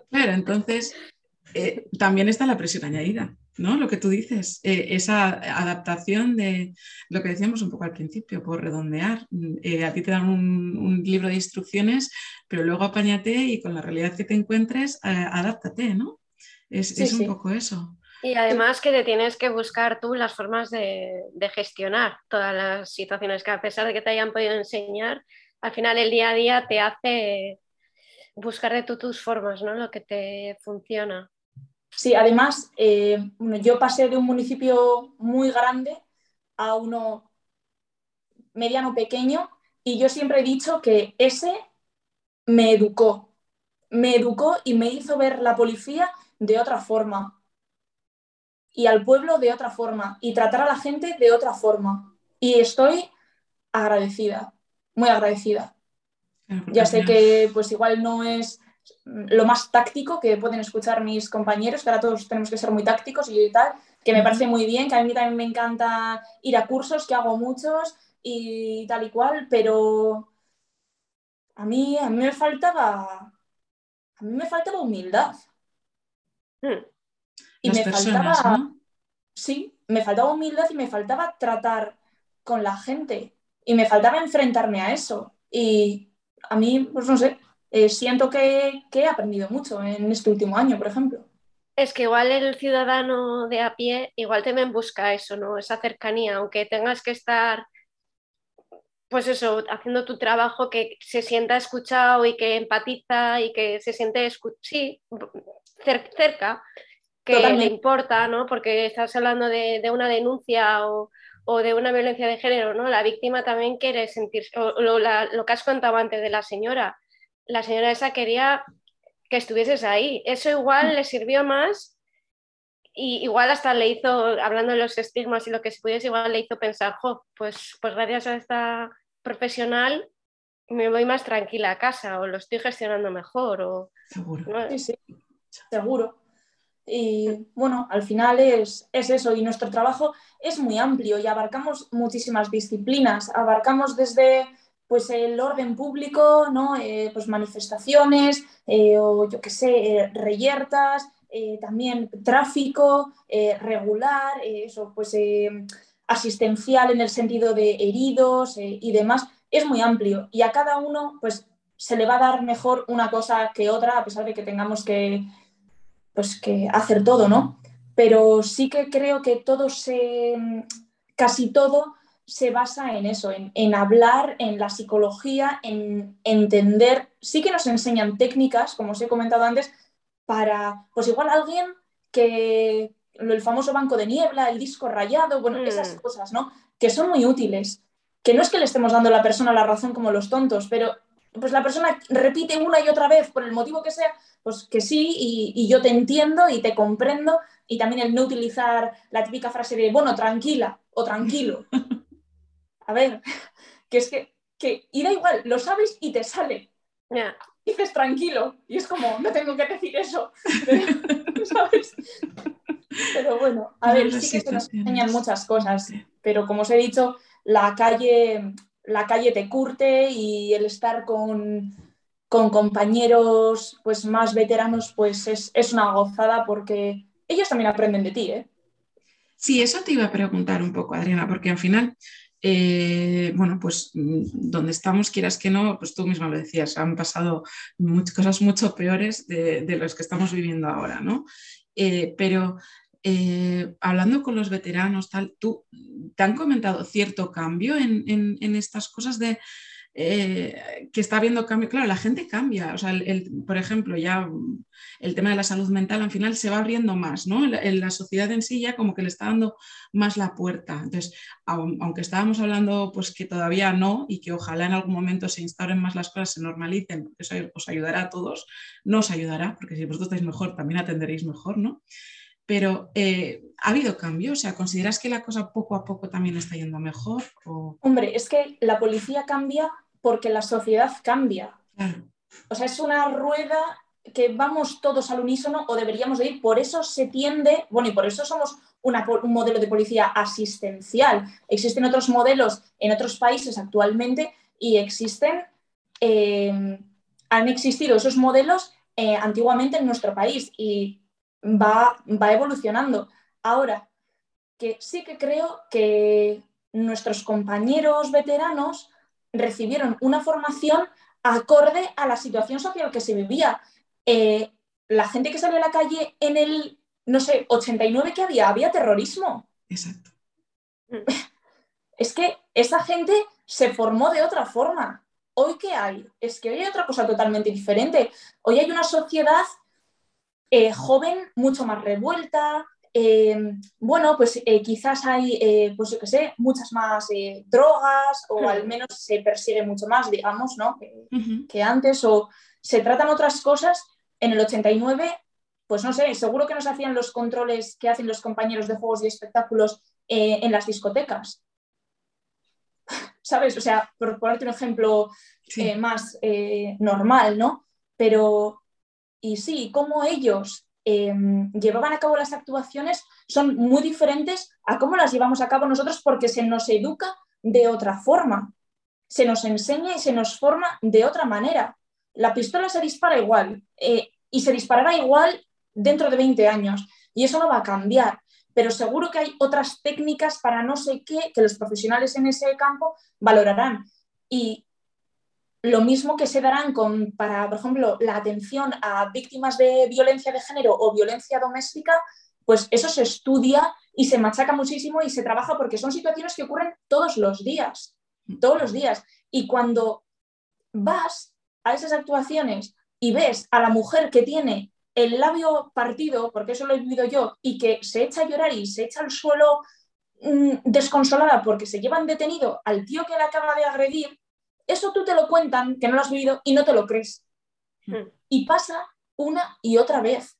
Claro, entonces eh, también está la presión añadida, ¿no? Lo que tú dices, eh, esa adaptación de lo que decíamos un poco al principio, por redondear. Eh, a ti te dan un, libro de instrucciones, pero luego apáñate y con la realidad que te encuentres, adáptate, ¿no? Es, un poco eso. Y además que te tienes que buscar tú las formas de, gestionar todas las situaciones que a pesar de que te hayan podido enseñar, al final el día a día te hace buscar de tú tus formas, ¿no? Lo que te funciona. Sí, además, eh, yo pasé de un municipio muy grande a uno mediano pequeño y yo siempre he dicho que ese me educó, me educó y me hizo ver la policía de otra forma y al pueblo de otra forma y tratar a la gente de otra forma. Y estoy agradecida, muy agradecida. Ya sé que pues igual no es lo más táctico que pueden escuchar mis compañeros, que ahora todos tenemos que ser muy tácticos y tal, que me parece muy bien, que a mí también me encanta ir a cursos, que hago muchos y tal y cual, pero a mí, a mí me faltaba, a mí me faltaba humildad. Hmm. Y me faltaba, sí, me faltaba humildad y me faltaba tratar con la gente y me faltaba enfrentarme a eso. Y a mí, pues no sé, eh, siento que, he aprendido mucho en este último año, por ejemplo. Es que igual el ciudadano de a pie igual también busca eso, ¿no? Esa cercanía, aunque tengas que estar, pues eso, haciendo tu trabajo, que se sienta escuchado y que empatiza y que se siente, sí, cerca, que le importa, ¿no? Porque estás hablando de, una denuncia o, de una violencia de género, ¿no? La víctima también quiere sentirse, o, lo, que has contado antes de la señora, la señora esa quería que estuvieses ahí. Eso igual le sirvió más y igual hasta le hizo, hablando de los estigmas y lo que se pudiese, igual le hizo pensar, jo, pues, pues gracias a esta profesional me voy más tranquila a casa o lo estoy gestionando mejor. O, Seguro. Sí, sí, seguro. Y bueno, al final es, eso y nuestro trabajo es muy amplio y abarcamos muchísimas disciplinas. Abarcamos desde pues, el orden público, ¿no? Eh, pues manifestaciones eh, o yo qué sé, eh, reyertas, también tráfico regular, eso, pues asistencial en el sentido de heridos y demás. Es muy amplio y a cada uno pues se le va a dar mejor una cosa que otra a pesar de que tengamos que pues que hacer todo, ¿no? Pero sí que creo que todo se, casi todo se basa en eso, en, hablar, en la psicología, en entender. Sí que nos enseñan técnicas, como os he comentado antes, para, pues igual alguien que el famoso banco de niebla, el disco rayado, bueno, esas mm. cosas, ¿no? Que son muy útiles. Que no es que le estemos dando a la persona la razón como los tontos, pero pues la persona repite una y otra vez por el motivo que sea, pues que sí, y, yo te entiendo y te comprendo, y también el no utilizar la típica frase de, bueno, tranquila o tranquilo. A ver, que es que, que y da igual, lo sabes y te sale. Dices tranquilo, y es como, no tengo que decir eso, ¿sabes? Pero bueno, a ver, sí que nos enseñan muchas cosas, pero como os he dicho, la calle la calle te curte y el estar con, compañeros pues, más veteranos pues es, una gozada porque ellos también aprenden de ti. ¿eh? Sí, eso te iba a preguntar un poco, Adriana, porque al final, eh, bueno, pues mm, donde estamos, quieras que no, pues tú misma lo decías, han pasado muchas cosas mucho peores de, de las que estamos viviendo ahora, ¿no? Eh, pero eh, hablando con los veteranos, tal, ¿tú te han comentado cierto cambio en, estas cosas de eh, que está habiendo cambio? Claro, la gente cambia. O sea, por ejemplo, ya el tema de la salud mental al final se va abriendo más, ¿no? En la sociedad en sí ya como que le está dando más la puerta. Entonces, aunque estábamos hablando pues que todavía no y que ojalá en algún momento se instauren más las cosas, se normalicen, eso os ayudará a todos, no os ayudará, porque si vosotros estáis mejor, también atenderéis mejor, ¿no? pero eh, ¿ha habido cambio? O sea, ¿consideras que la cosa poco a poco también está yendo mejor? Hombre, es que la policía cambia porque la sociedad cambia. O sea, es una rueda que vamos todos al unísono o deberíamos de ir. Por eso se tiende, bueno, y por eso somos un modelo de policía asistencial. Existen otros modelos en otros países actualmente y existen, eh, han existido esos modelos eh, antiguamente en nuestro país y va, va evolucionando. Ahora, que sí que creo que nuestros compañeros veteranos recibieron una formación acorde a la situación social que se vivía. Eh, la gente que salió a la calle en el, no sé, 89 que había, había terrorismo. Exacto. Es que esa gente se formó de otra forma. Hoy qué hay? Es que hoy hay otra cosa totalmente diferente. Hoy hay una sociedad eh, joven, mucho más revuelta. Eh, bueno, pues eh, quizás hay, pues yo qué sé, muchas más drogas o al menos se persigue mucho más, digamos, ¿no? Que, antes o se tratan otras cosas. En el 89, pues no sé, seguro que nos hacían los controles que hacen los compañeros de juegos y espectáculos en las discotecas. ¿Sabes? O sea, por ponerte un ejemplo más normal, ¿no? Pero y sí, cómo ellos em, llevaban a cabo las actuaciones son muy diferentes a cómo las llevamos a cabo nosotros porque se nos educa de otra forma, se nos enseña y se nos forma de otra manera. La pistola se dispara igual eh, y se disparará igual dentro de 20 años y eso no va a cambiar, pero seguro que hay otras técnicas para no sé qué que los profesionales en ese campo valorarán. Y lo mismo que se darán con, para, por ejemplo, la atención a víctimas de violencia de género o violencia doméstica, pues eso se estudia y se machaca muchísimo y se trabaja porque son situaciones que ocurren todos los días, todos los días. Y cuando vas a esas actuaciones y ves a la mujer que tiene el labio partido, porque eso lo he vivido yo, y que se echa a llorar y se echa al suelo mm, desconsolada porque se llevan detenido al tío que la acaba de agredir, eso tú te lo cuentan, que no lo has vivido y no te lo crees. Hmm. Y pasa una y otra vez.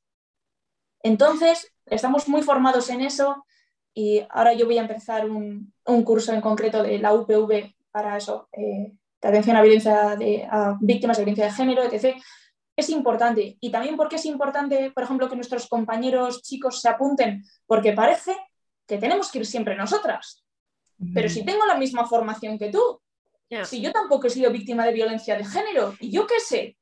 Entonces, estamos muy formados en eso y ahora yo voy a empezar un, curso en concreto de la UPV para eso, eh, de atención a, violencia de, a víctimas de violencia de género, etc. Es importante. Y también porque es importante, por ejemplo, que nuestros compañeros chicos se apunten, porque parece que tenemos que ir siempre nosotras. Pero si tengo la misma formación que tú, si yo tampoco he sido víctima de violencia de género, ¿y yo qué sé?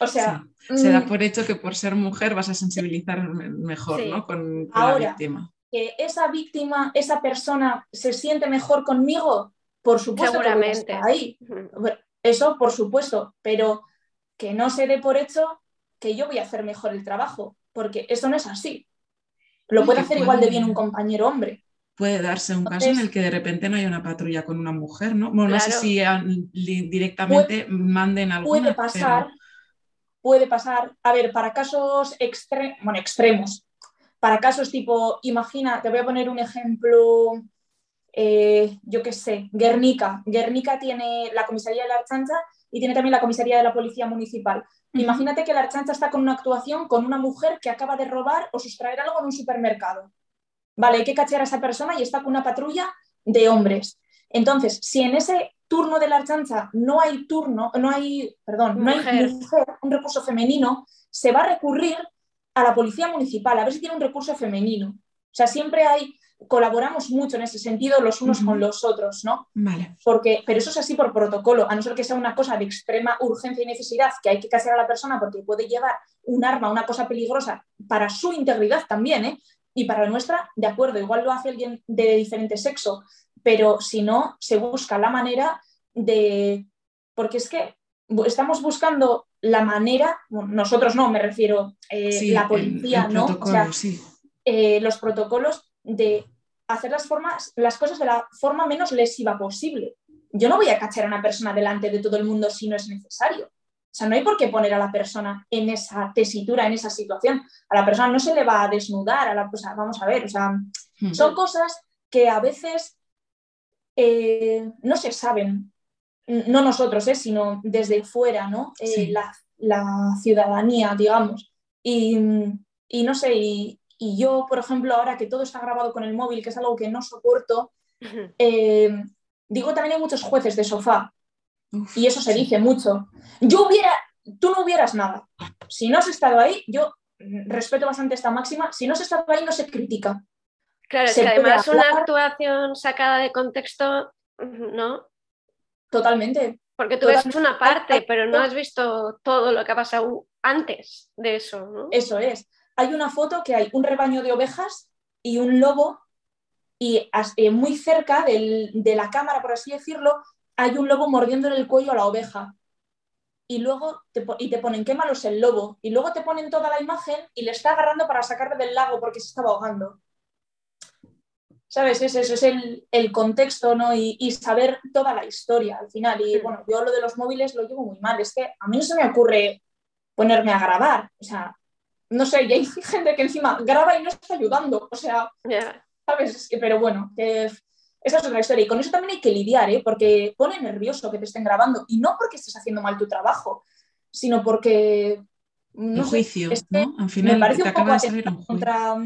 O sea. Se da mm, por hecho que por ser mujer vas a sensibilizar mejor ¿no? con, la víctima. Que esa víctima, esa persona se siente mejor conmigo, por supuesto. Seguramente. ahí. Eso, por supuesto, pero que no se dé por hecho que yo voy a hacer mejor el trabajo, porque eso no es así. Lo puede hacer igual de bien un compañero hombre puede darse un caso en el que de repente no haya una patrulla con una mujer, ¿no? Bueno, no sé si directamente manden alguna. Puede pasar, puede pasar. A ver, para casos bueno, extremos, para casos tipo, imagina, te voy a poner un ejemplo, eh, yo qué sé, Guernica. Guernica tiene, la comisaría de la Archancha y tiene también la comisaría de la policía municipal. Imagínate que la Archancha está con una actuación con una mujer que acaba de robar o sustraer algo en un supermercado. Vale, hay que cachear a esa persona y está con una patrulla de hombres. Entonces, si en ese turno de la Archancha no hay turno, no hay, perdón, no hay un recurso femenino, se va a recurrir a la policía municipal a ver si tiene un recurso femenino. O sea, siempre hay colaboramos mucho en ese sentido los unos con los otros, ¿no? Vale. Porque, pero eso es así por protocolo, a no ser que sea una cosa de extrema urgencia y necesidad, que hay que castigar a la persona porque puede llevar un arma, una cosa peligrosa para su integridad también, ¿eh? Y para la nuestra, de acuerdo, igual lo hace alguien de diferente sexo, pero si no, se busca la manera de... Porque es que estamos buscando la manera, nosotros no, me refiero, eh, la policía, ¿no? O sea, eh, los protocolos de hacer las, formas, las cosas de la forma menos lesiva posible. Yo no voy a cachar a una persona delante de todo el mundo si no es necesario. O sea, no hay por qué poner a la persona en esa tesitura, en esa situación. A la persona no se le va a desnudar, a la, o vamos a ver, o sea, hmm. son cosas que a veces eh, no se saben, no nosotros, eh, sino desde fuera, ¿no? Eh, la, ciudadanía, digamos. Y, y no sé, y, y yo, por ejemplo, ahora que todo está grabado con el móvil, que es algo que no soporto, eh, digo también hay muchos jueces de sofá. Y eso se dice mucho. Yo hubiera, tú no hubieras nada. Si no has estado ahí, yo respeto bastante esta máxima, si no has estado ahí no se critica. Claro, es que además una actuación sacada de contexto, ¿no? Totalmente. Porque tú ves una parte, pero no has visto todo lo que ha pasado antes de eso, ¿no? Eso es hay una foto que hay un rebaño de ovejas y un lobo y eh, muy cerca de la cámara, por así decirlo, hay un lobo mordiendo en el cuello a la oveja. Y luego te, y te ponen qué malo es el lobo. Y luego te ponen toda la imagen y le está agarrando para sacarle del lago porque se estaba ahogando. ¿Sabes? Ese, es el, contexto ¿no? Y, y, saber toda la historia al final. Y bueno, yo lo de los móviles lo llevo muy mal. Es que a mí no se me ocurre ponerme a grabar. O sea, no sé, y hay gente que encima graba y no está ayudando, o sea, ¿sabes? Pero bueno, esa es otra historia. Y con eso también hay que lidiar, ¿eh? porque pone nervioso que te estén grabando, y no porque estés haciendo mal tu trabajo, sino porque... No juicio, ¿no? Al final me parece un poco contra,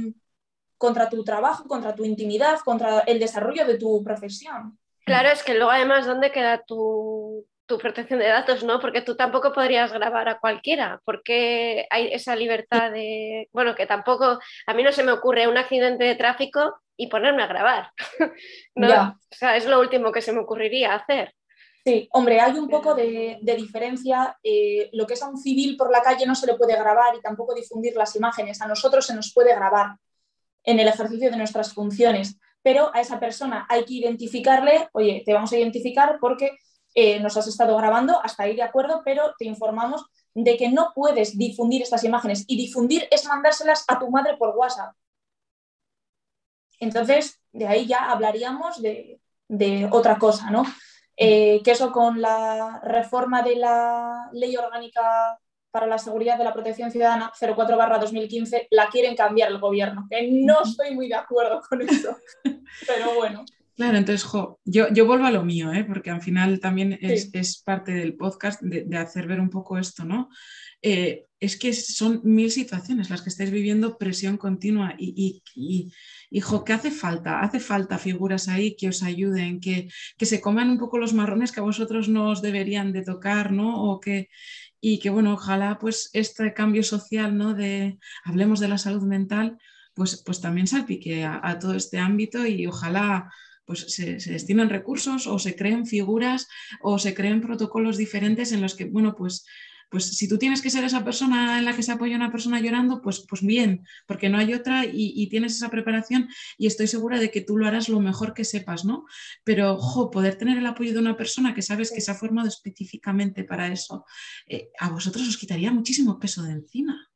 contra tu trabajo, contra tu intimidad, contra el desarrollo de tu profesión. Claro, es que luego además, ¿dónde queda tu, tu protección de datos, ¿no? Porque tú tampoco podrías grabar a cualquiera, porque hay esa libertad de, bueno, que tampoco, a mí no se me ocurre un accidente de tráfico y ponerme a grabar, ¿no? O sea, es lo último que se me ocurriría hacer. Sí, hombre, hay un poco de, diferencia. Eh, lo que es a un civil por la calle no se le puede grabar y tampoco difundir las imágenes. A nosotros se nos puede grabar en el ejercicio de nuestras funciones, pero a esa persona hay que identificarle, oye, te vamos a identificar porque eh, nos has estado grabando, hasta ahí de acuerdo, pero te informamos de que no puedes difundir estas imágenes y difundir es mandárselas a tu madre por WhatsApp. Entonces, de ahí ya hablaríamos de, otra cosa, ¿no? Eh, que eso con la reforma de la Ley Orgánica para la Seguridad de la Protección Ciudadana 04-2015 la quieren cambiar el gobierno, que no estoy muy de acuerdo con eso, pero bueno. Claro, entonces, yo, yo vuelvo a lo mío, ¿eh? porque al final también es, parte del podcast de, hacer ver un poco esto, ¿no? Eh, es que son mil situaciones las que estáis viviendo presión continua y, y, hijo, ¿qué hace falta? Hace falta figuras ahí que os ayuden, que, que, se coman un poco los marrones que a vosotros no os deberían de tocar, ¿no? O que, y que, bueno, ojalá pues este cambio social, ¿no? De, hablemos de la salud mental, pues, pues también salpique a todo este ámbito y ojalá pues se, destinan recursos o se creen figuras o se creen protocolos diferentes en los que, bueno, pues, pues si tú tienes que ser esa persona en la que se apoya una persona llorando, pues, pues bien, porque no hay otra y, tienes esa preparación y estoy segura de que tú lo harás lo mejor que sepas, ¿no? Pero, ojo, poder tener el apoyo de una persona que sabes que se ha formado específicamente para eso, eh, a vosotros os quitaría muchísimo peso de encima.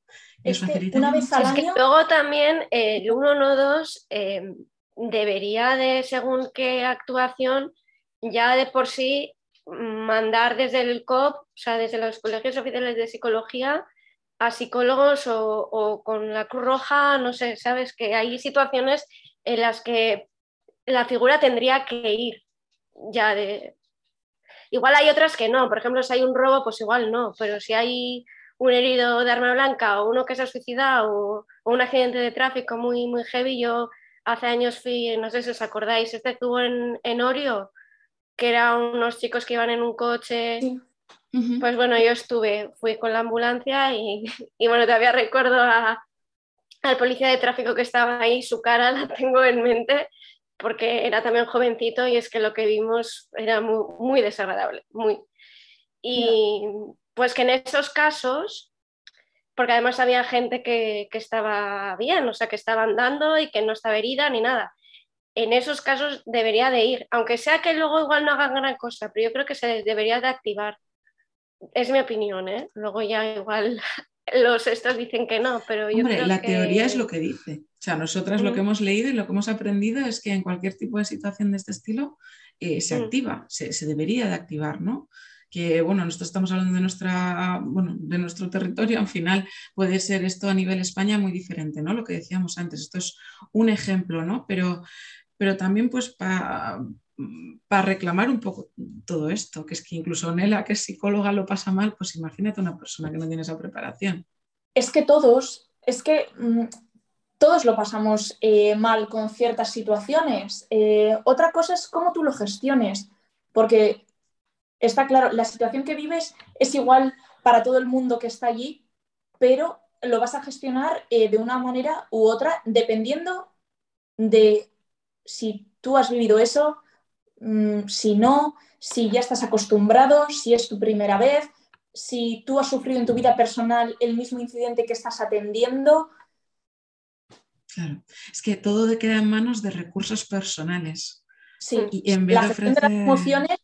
Es que una vez al año... luego también eh, el 112 eh, debería de, según qué actuación, ya de por sí mandar desde el COP, o sea, desde los colegios oficiales de psicología, a psicólogos o, con la Cruz Roja, no sé, sabes que hay situaciones en las que la figura tendría que ir ya de... Igual hay otras que no, por ejemplo, si hay un robo, pues igual no, pero si hay un herido de arma blanca o uno que se ha suicidado o, un accidente de tráfico muy, muy heavy, yo hace años fui, no sé si os acordáis, este estuvo en, en Orio, que eran unos chicos que iban en un coche. Pues bueno, yo estuve, fui con la ambulancia y, y bueno, todavía recuerdo a, al policía de tráfico que estaba ahí, su cara la tengo en mente porque era también jovencito y es que lo que vimos era muy, muy desagradable, muy. Y pues que en esos casos, porque además había gente que, que, estaba bien, o sea, que estaba andando y que no estaba herida ni nada. En esos casos debería de ir, aunque sea que luego igual no hagan gran cosa, pero yo creo que se debería de activar. Es mi opinión, ¿eh? Luego ya igual los estos dicen que no, pero yo Hombre, creo la que... teoría es lo que dice. O sea, nosotras lo que Mm. hemos leído y lo que hemos aprendido es que en cualquier tipo de situación de este estilo eh, se Mm. activa, se, se debería de activar, ¿no? Que bueno, nosotros estamos hablando de, nuestra, bueno, de nuestro territorio, al final puede ser esto a nivel España muy diferente, ¿no? Lo que decíamos antes, esto es un ejemplo, ¿no? Pero, pero también pues para reclamar un poco todo esto, que es que incluso Nela, que es psicóloga, lo pasa mal, pues imagínate una persona que no tiene esa preparación. Es que todos, es que mm, todos lo pasamos eh, mal con ciertas situaciones. Eh, otra cosa es cómo tú lo gestiones, porque está claro, la situación que vives es igual para todo el mundo que está allí, pero lo vas a gestionar eh, de una manera u otra dependiendo de si tú has vivido eso, mm, si no, si ya estás acostumbrado, si es tu primera vez, si tú has sufrido en tu vida personal el mismo incidente que estás atendiendo. Claro, es que todo queda en manos de recursos personales. Sí, Y en vez la de gestión de las ofrecer- emociones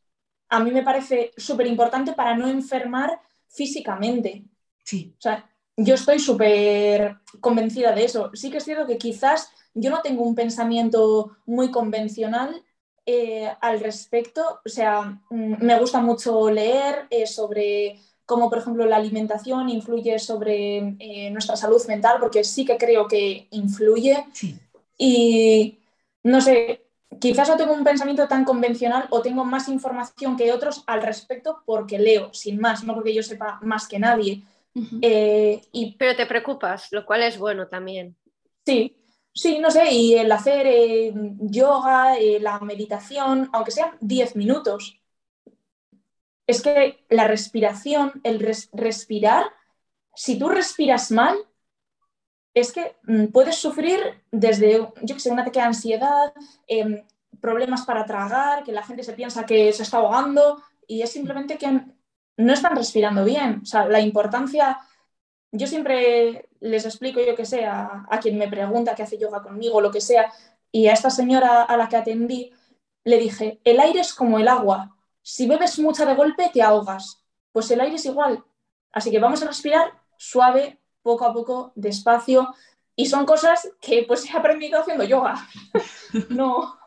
a mí me parece súper importante para no enfermar físicamente. Sí, O sea, yo estoy súper convencida de eso. Sí que es cierto que quizás yo no tengo un pensamiento muy convencional eh, al respecto. O sea, mm, me gusta mucho leer eh, sobre cómo, por ejemplo, la alimentación influye sobre eh, nuestra salud mental, porque sí que creo que influye. sí. Y no sé, quizás no tengo un pensamiento tan convencional o tengo más información que otros al respecto porque leo, sin más, no porque yo sepa más que nadie. Eh, y Pero te preocupas, lo cual es bueno también. sí, sí, no sé, y el hacer eh, yoga, eh, la meditación, aunque sean 10 minutos, es que la respiración, el res- respirar, si tú respiras mal, es que mm, puedes sufrir desde, yo que sé, un ataque de ansiedad, em, problemas para tragar, que la gente se piensa que se está ahogando y es simplemente que no están respirando bien. O sea, la importancia, yo siempre les explico, yo que sé, a, a quien me pregunta que hace yoga conmigo, lo que sea, y a esta señora a la que atendí, le dije, el aire es como el agua, si bebes mucha de golpe te ahogas, pues el aire es igual. Así que vamos a respirar suave, poco a poco, despacio, y son cosas que pues he aprendido haciendo yoga. no.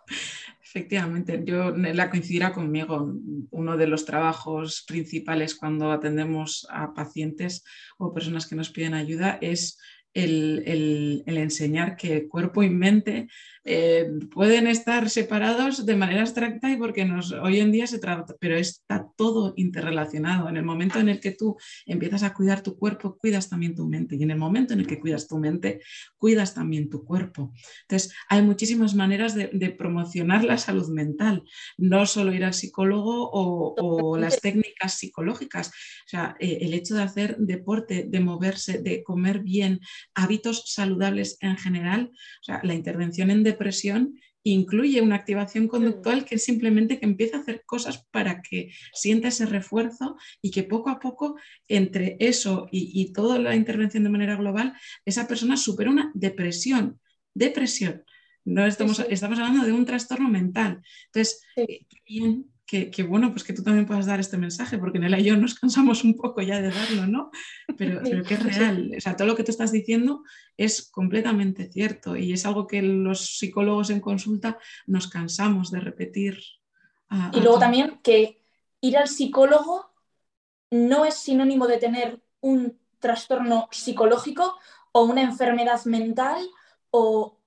Efectivamente, yo la coincidirá conmigo. Uno de los trabajos principales cuando atendemos a pacientes o personas que nos piden ayuda es el, el, el enseñar que cuerpo y mente eh, pueden estar separados de manera abstracta y porque nos, hoy en día se trata, pero está todo interrelacionado. En el momento en el que tú empiezas a cuidar tu cuerpo, cuidas también tu mente y en el momento en el que cuidas tu mente, cuidas también tu cuerpo. Entonces, hay muchísimas maneras de, de promocionar la salud mental, no solo ir al psicólogo o, o las técnicas psicológicas, o sea, eh, el hecho de hacer deporte, de moverse, de comer bien, hábitos saludables en general, o sea, la intervención en depresión incluye una activación conductual que es simplemente que empieza a hacer cosas para que sienta ese refuerzo y que poco a poco entre eso y, y toda la intervención de manera global, esa persona supera una depresión, depresión. No estamos, Sí, estamos hablando de un trastorno mental. Entonces, Sí. eh, bien, que, que bueno, pues que tú también puedas dar este mensaje, porque Nela y yo nos cansamos un poco ya de darlo, ¿no? Pero, pero que es real. O sea, todo lo que tú estás diciendo es completamente cierto y es algo que los psicólogos en consulta nos cansamos de repetir. a- Y luego también que ir al psicólogo no es sinónimo de tener un trastorno psicológico o una enfermedad mental o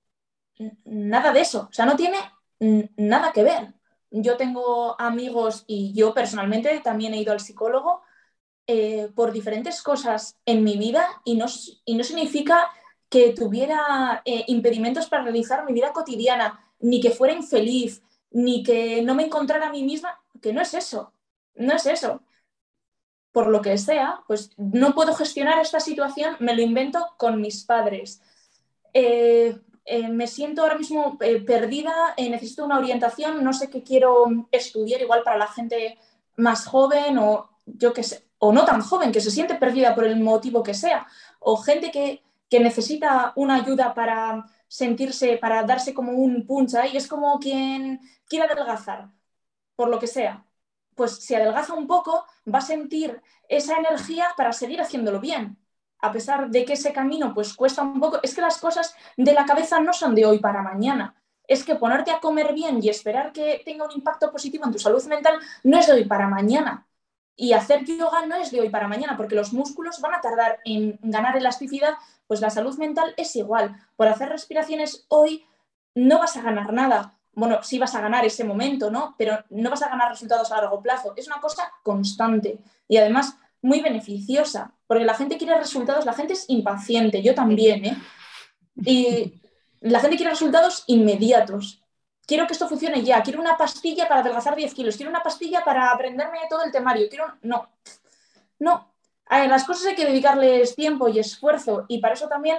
nada de eso. O sea, no tiene nada que ver. Yo tengo amigos y yo personalmente también he ido al psicólogo eh, por diferentes cosas en mi vida y no, y no significa que tuviera eh, impedimentos para realizar mi vida cotidiana, ni que fuera infeliz, ni que no me encontrara a mí misma, que no es eso, no es eso. Por lo que sea, pues no puedo gestionar esta situación, me lo invento con mis padres. Eh, eh, me siento ahora mismo perdida, necesito una orientación, no sé qué quiero estudiar, igual para la gente más joven o yo que sé, o no tan joven, que se siente perdida por el motivo que sea, o gente que que necesita una ayuda para sentirse, para darse como un punch y es como quien quiere adelgazar, por lo que sea. Pues si adelgaza un poco, va a sentir esa energía para seguir haciéndolo bien. A pesar de que ese camino pues cuesta un poco, es que las cosas de la cabeza no son de hoy para mañana. Es que ponerte a comer bien y esperar que tenga un impacto positivo en tu salud mental no es de hoy para mañana. Y hacer yoga no es de hoy para mañana, porque los músculos van a tardar en ganar elasticidad pues la salud mental es igual. Por hacer respiraciones hoy no vas a ganar nada. Bueno, sí vas a ganar ese momento, ¿no? Pero no vas a ganar resultados a largo plazo. Es una cosa constante y además muy beneficiosa, porque la gente quiere resultados, la gente es impaciente, yo también, ¿eh? Y la gente quiere resultados inmediatos. Quiero que esto funcione ya, quiero una pastilla para adelgazar 10 kilos, quiero una pastilla para aprenderme todo el temario, quiero... No, no, a las cosas hay que dedicarles tiempo y esfuerzo y para eso también,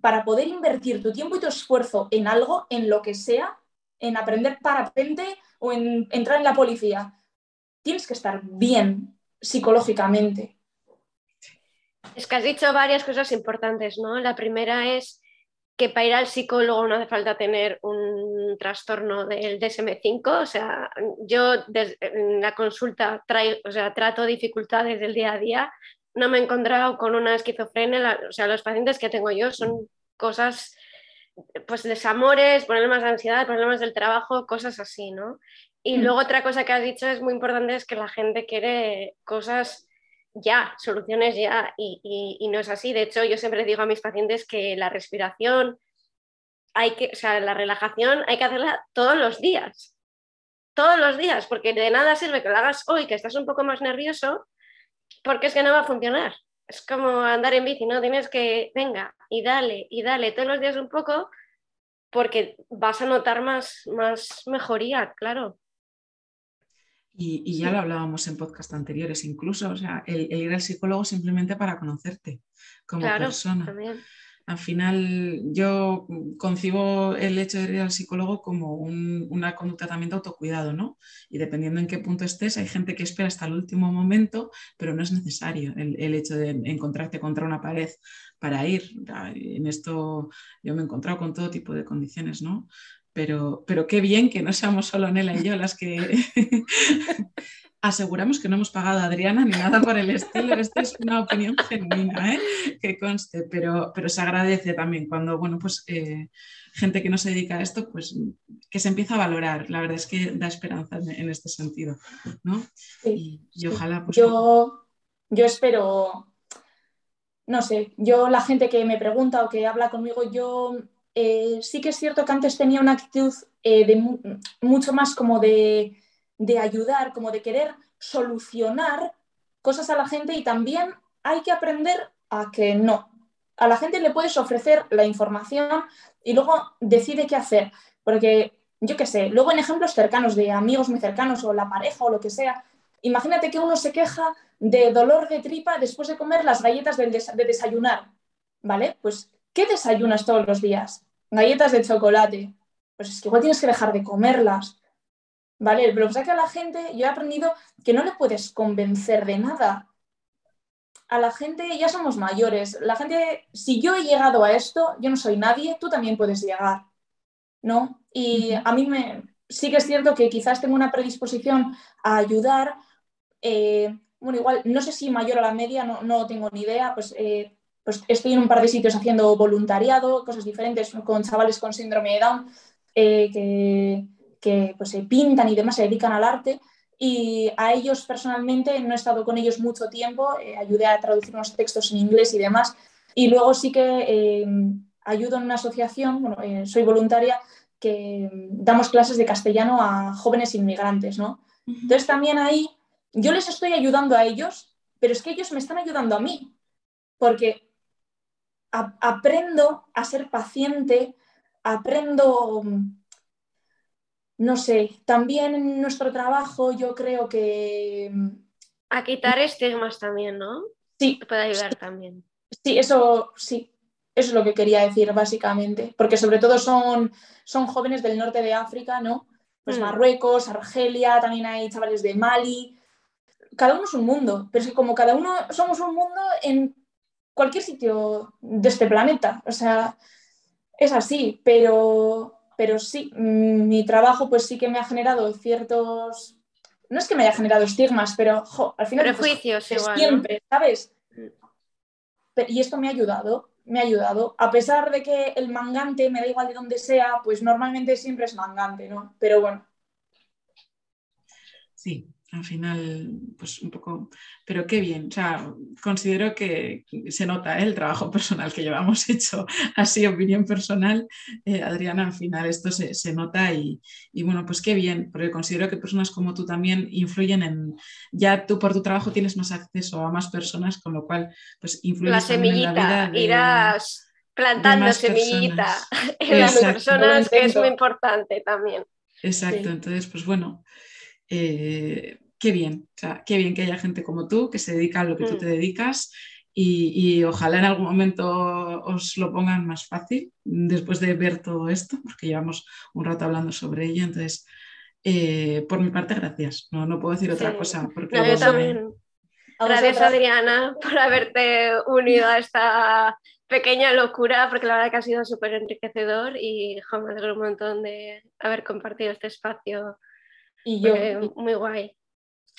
para poder invertir tu tiempo y tu esfuerzo en algo, en lo que sea, en aprender parapente o en entrar en la policía, tienes que estar bien psicológicamente. Es que has dicho varias cosas importantes, ¿no? La primera es que para ir al psicólogo no hace falta tener un trastorno del DSM5, o sea, yo en la consulta traigo, o sea, trato dificultades del día a día, no me he encontrado con una esquizofrenia, o sea, los pacientes que tengo yo son cosas, pues desamores, problemas de ansiedad, problemas del trabajo, cosas así, ¿no? Y mm. luego otra cosa que has dicho es muy importante, es que la gente quiere cosas ya, soluciones ya, y, y, no es así. De hecho, yo siempre digo a mis pacientes que la respiración, hay que, o sea, la relajación hay que hacerla todos los días, todos los días, porque de nada sirve que lo hagas hoy, que estás un poco más nervioso, porque es que no va a funcionar. Es como andar en bici, ¿no? Tienes que, venga, y dale, y dale todos los días un poco, porque vas a notar más, más mejoría, claro. Y, ya lo hablábamos en podcast anteriores, incluso, o sea, el, ir al psicólogo simplemente para conocerte como claro, persona. También. Al final yo concibo el hecho de ir al psicólogo como un, una conducta también de autocuidado, ¿no? Y dependiendo en qué punto estés, hay gente que espera hasta el último momento, pero no es necesario el, el hecho de encontrarte contra una pared para ir. En esto yo me he encontrado con todo tipo de condiciones, ¿no? Pero, pero, qué bien que no seamos solo Nela y yo las que aseguramos que no hemos pagado a Adriana ni nada por el estilo. Esta es una opinión genuina, ¿eh? que conste, pero, pero se agradece también cuando, bueno, pues eh, gente que no se dedica a esto, pues que se empieza a valorar. La verdad es que da esperanza en, este sentido, ¿no? y, ojalá, pues... Yo, yo espero, no sé, yo la gente que me pregunta o que habla conmigo, yo eh, sí que es cierto que antes tenía una actitud de mucho más como de de ayudar, como de querer solucionar cosas a la gente y también hay que aprender a que no. A la gente le puedes ofrecer la información y luego decide qué hacer. Porque, yo qué sé, luego en ejemplos cercanos de amigos muy cercanos o la pareja o lo que sea, imagínate que uno se queja de dolor de tripa después de comer las galletas de desayunar. ¿Vale? Pues, ¿qué desayunas todos los días? Galletas de chocolate. Pues es que igual tienes que dejar de comerlas ¿vale? Pero que que a la gente, yo he aprendido que no le puedes convencer de nada. A la gente ya somos mayores. La gente, si yo he llegado a esto, yo no soy nadie, tú también puedes llegar, ¿no? Y a mí me, sí que es cierto que quizás tengo una predisposición a ayudar. Eh, bueno, igual, no sé si mayor a la media, no, no tengo ni idea, pues, eh, pues estoy en un par de sitios haciendo voluntariado, cosas diferentes con chavales con síndrome de Down, eh, que que pues, se pintan y demás, se dedican al arte. Y a ellos personalmente no he estado con ellos mucho tiempo, eh, ayudé a traducir unos textos en inglés y demás. Y luego sí que eh, ayudo en una asociación, bueno, eh, soy voluntaria que damos clases de castellano a jóvenes inmigrantes, ¿no? Entonces también ahí yo les estoy ayudando a ellos, pero es que ellos me están ayudando a mí, porque aprendo a ser paciente, aprendo, no sé, también en nuestro trabajo yo creo que... A quitar estigmas también, ¿no? Sí. Puede ayudar también. Sí, eso sí, eso es lo que quería decir básicamente, porque sobre todo son, son jóvenes del norte de África, ¿no? Pues mm. Marruecos, Argelia, también hay chavales de Mali. Cada uno es un mundo, pero es que como cada uno somos un mundo en cualquier sitio de este planeta. O sea, es así, pero, pero sí, mm, mi trabajo pues sí que me ha generado ciertos... No es que me haya generado estigmas, pero al final... Pues, Siempre, ¿sabes? Y esto me ha ayudado, me ha ayudado. A pesar de que el mangante, me da igual de dónde sea, pues normalmente siempre es mangante, ¿no? Pero bueno. Sí, al final, pues un poco, pero qué bien, o sea, considero que se nota ¿eh? el trabajo personal que llevamos hecho, así opinión personal, eh, Adriana, al final esto se, nota y, bueno, pues qué bien, porque considero que personas como tú también influyen en, ya tú por tu trabajo tienes más acceso a más personas, con lo cual, pues influyes la semillita, en la vida irás plantando semillita en las personas, que es muy importante también. Exacto, entonces, pues bueno. Eh, qué bien, o sea, qué bien que haya gente como tú que se dedica a lo que tú te mm. dedicas y, ojalá en algún momento os lo pongan más fácil después de ver todo esto, porque llevamos un rato hablando sobre ello. Entonces, eh, por mi parte, gracias. No, no puedo decir otra cosa. Porque yo también. Gracias, Adriana, por haberte unido a esta pequeña locura, porque la verdad que ha sido súper enriquecedor y me alegro un montón de haber compartido este espacio. Y yo. Muy guay.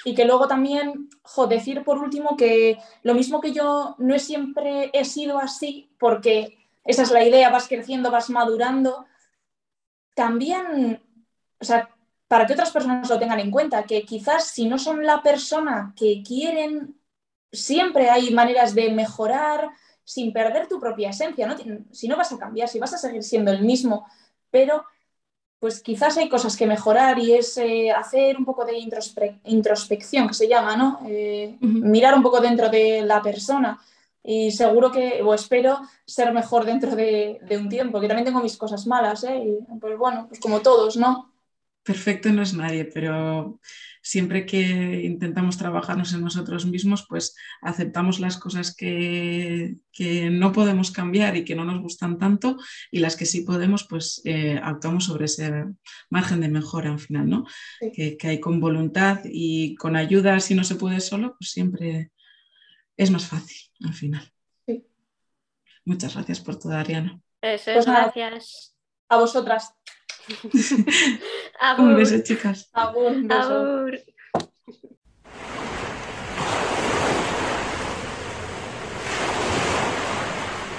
Y que luego también, jo, decir por último que lo mismo que yo no siempre he sido así, porque esa es la idea, vas creciendo, vas madurando, también, o sea, para que otras personas lo tengan en cuenta, que quizás si no son la persona que quieren, siempre hay maneras de mejorar sin perder tu propia esencia, ¿no? Si no vas a cambiar, si vas a seguir siendo el mismo, pero pues quizás hay cosas que mejorar y es eh, hacer un poco de introspección, que se llama, ¿no? Eh, mirar un poco dentro de la persona y seguro que, o espero, ser mejor dentro de, un tiempo, que también tengo mis cosas malas, ¿eh? Y, pues bueno, pues como todos, ¿no? Perfecto no es nadie, pero siempre que intentamos trabajarnos en nosotros mismos, pues aceptamos las cosas que, no podemos cambiar y que no nos gustan tanto y las que sí podemos, pues eh, actuamos sobre ese margen de mejora al final, ¿no? Que, hay con voluntad y con ayuda, si no se puede solo, pues siempre es más fácil al final. Muchas gracias por todo, Ariana. Eso pues gracias. A vosotras. Abur. Un beso, chicas. Abur, un beso. Abur.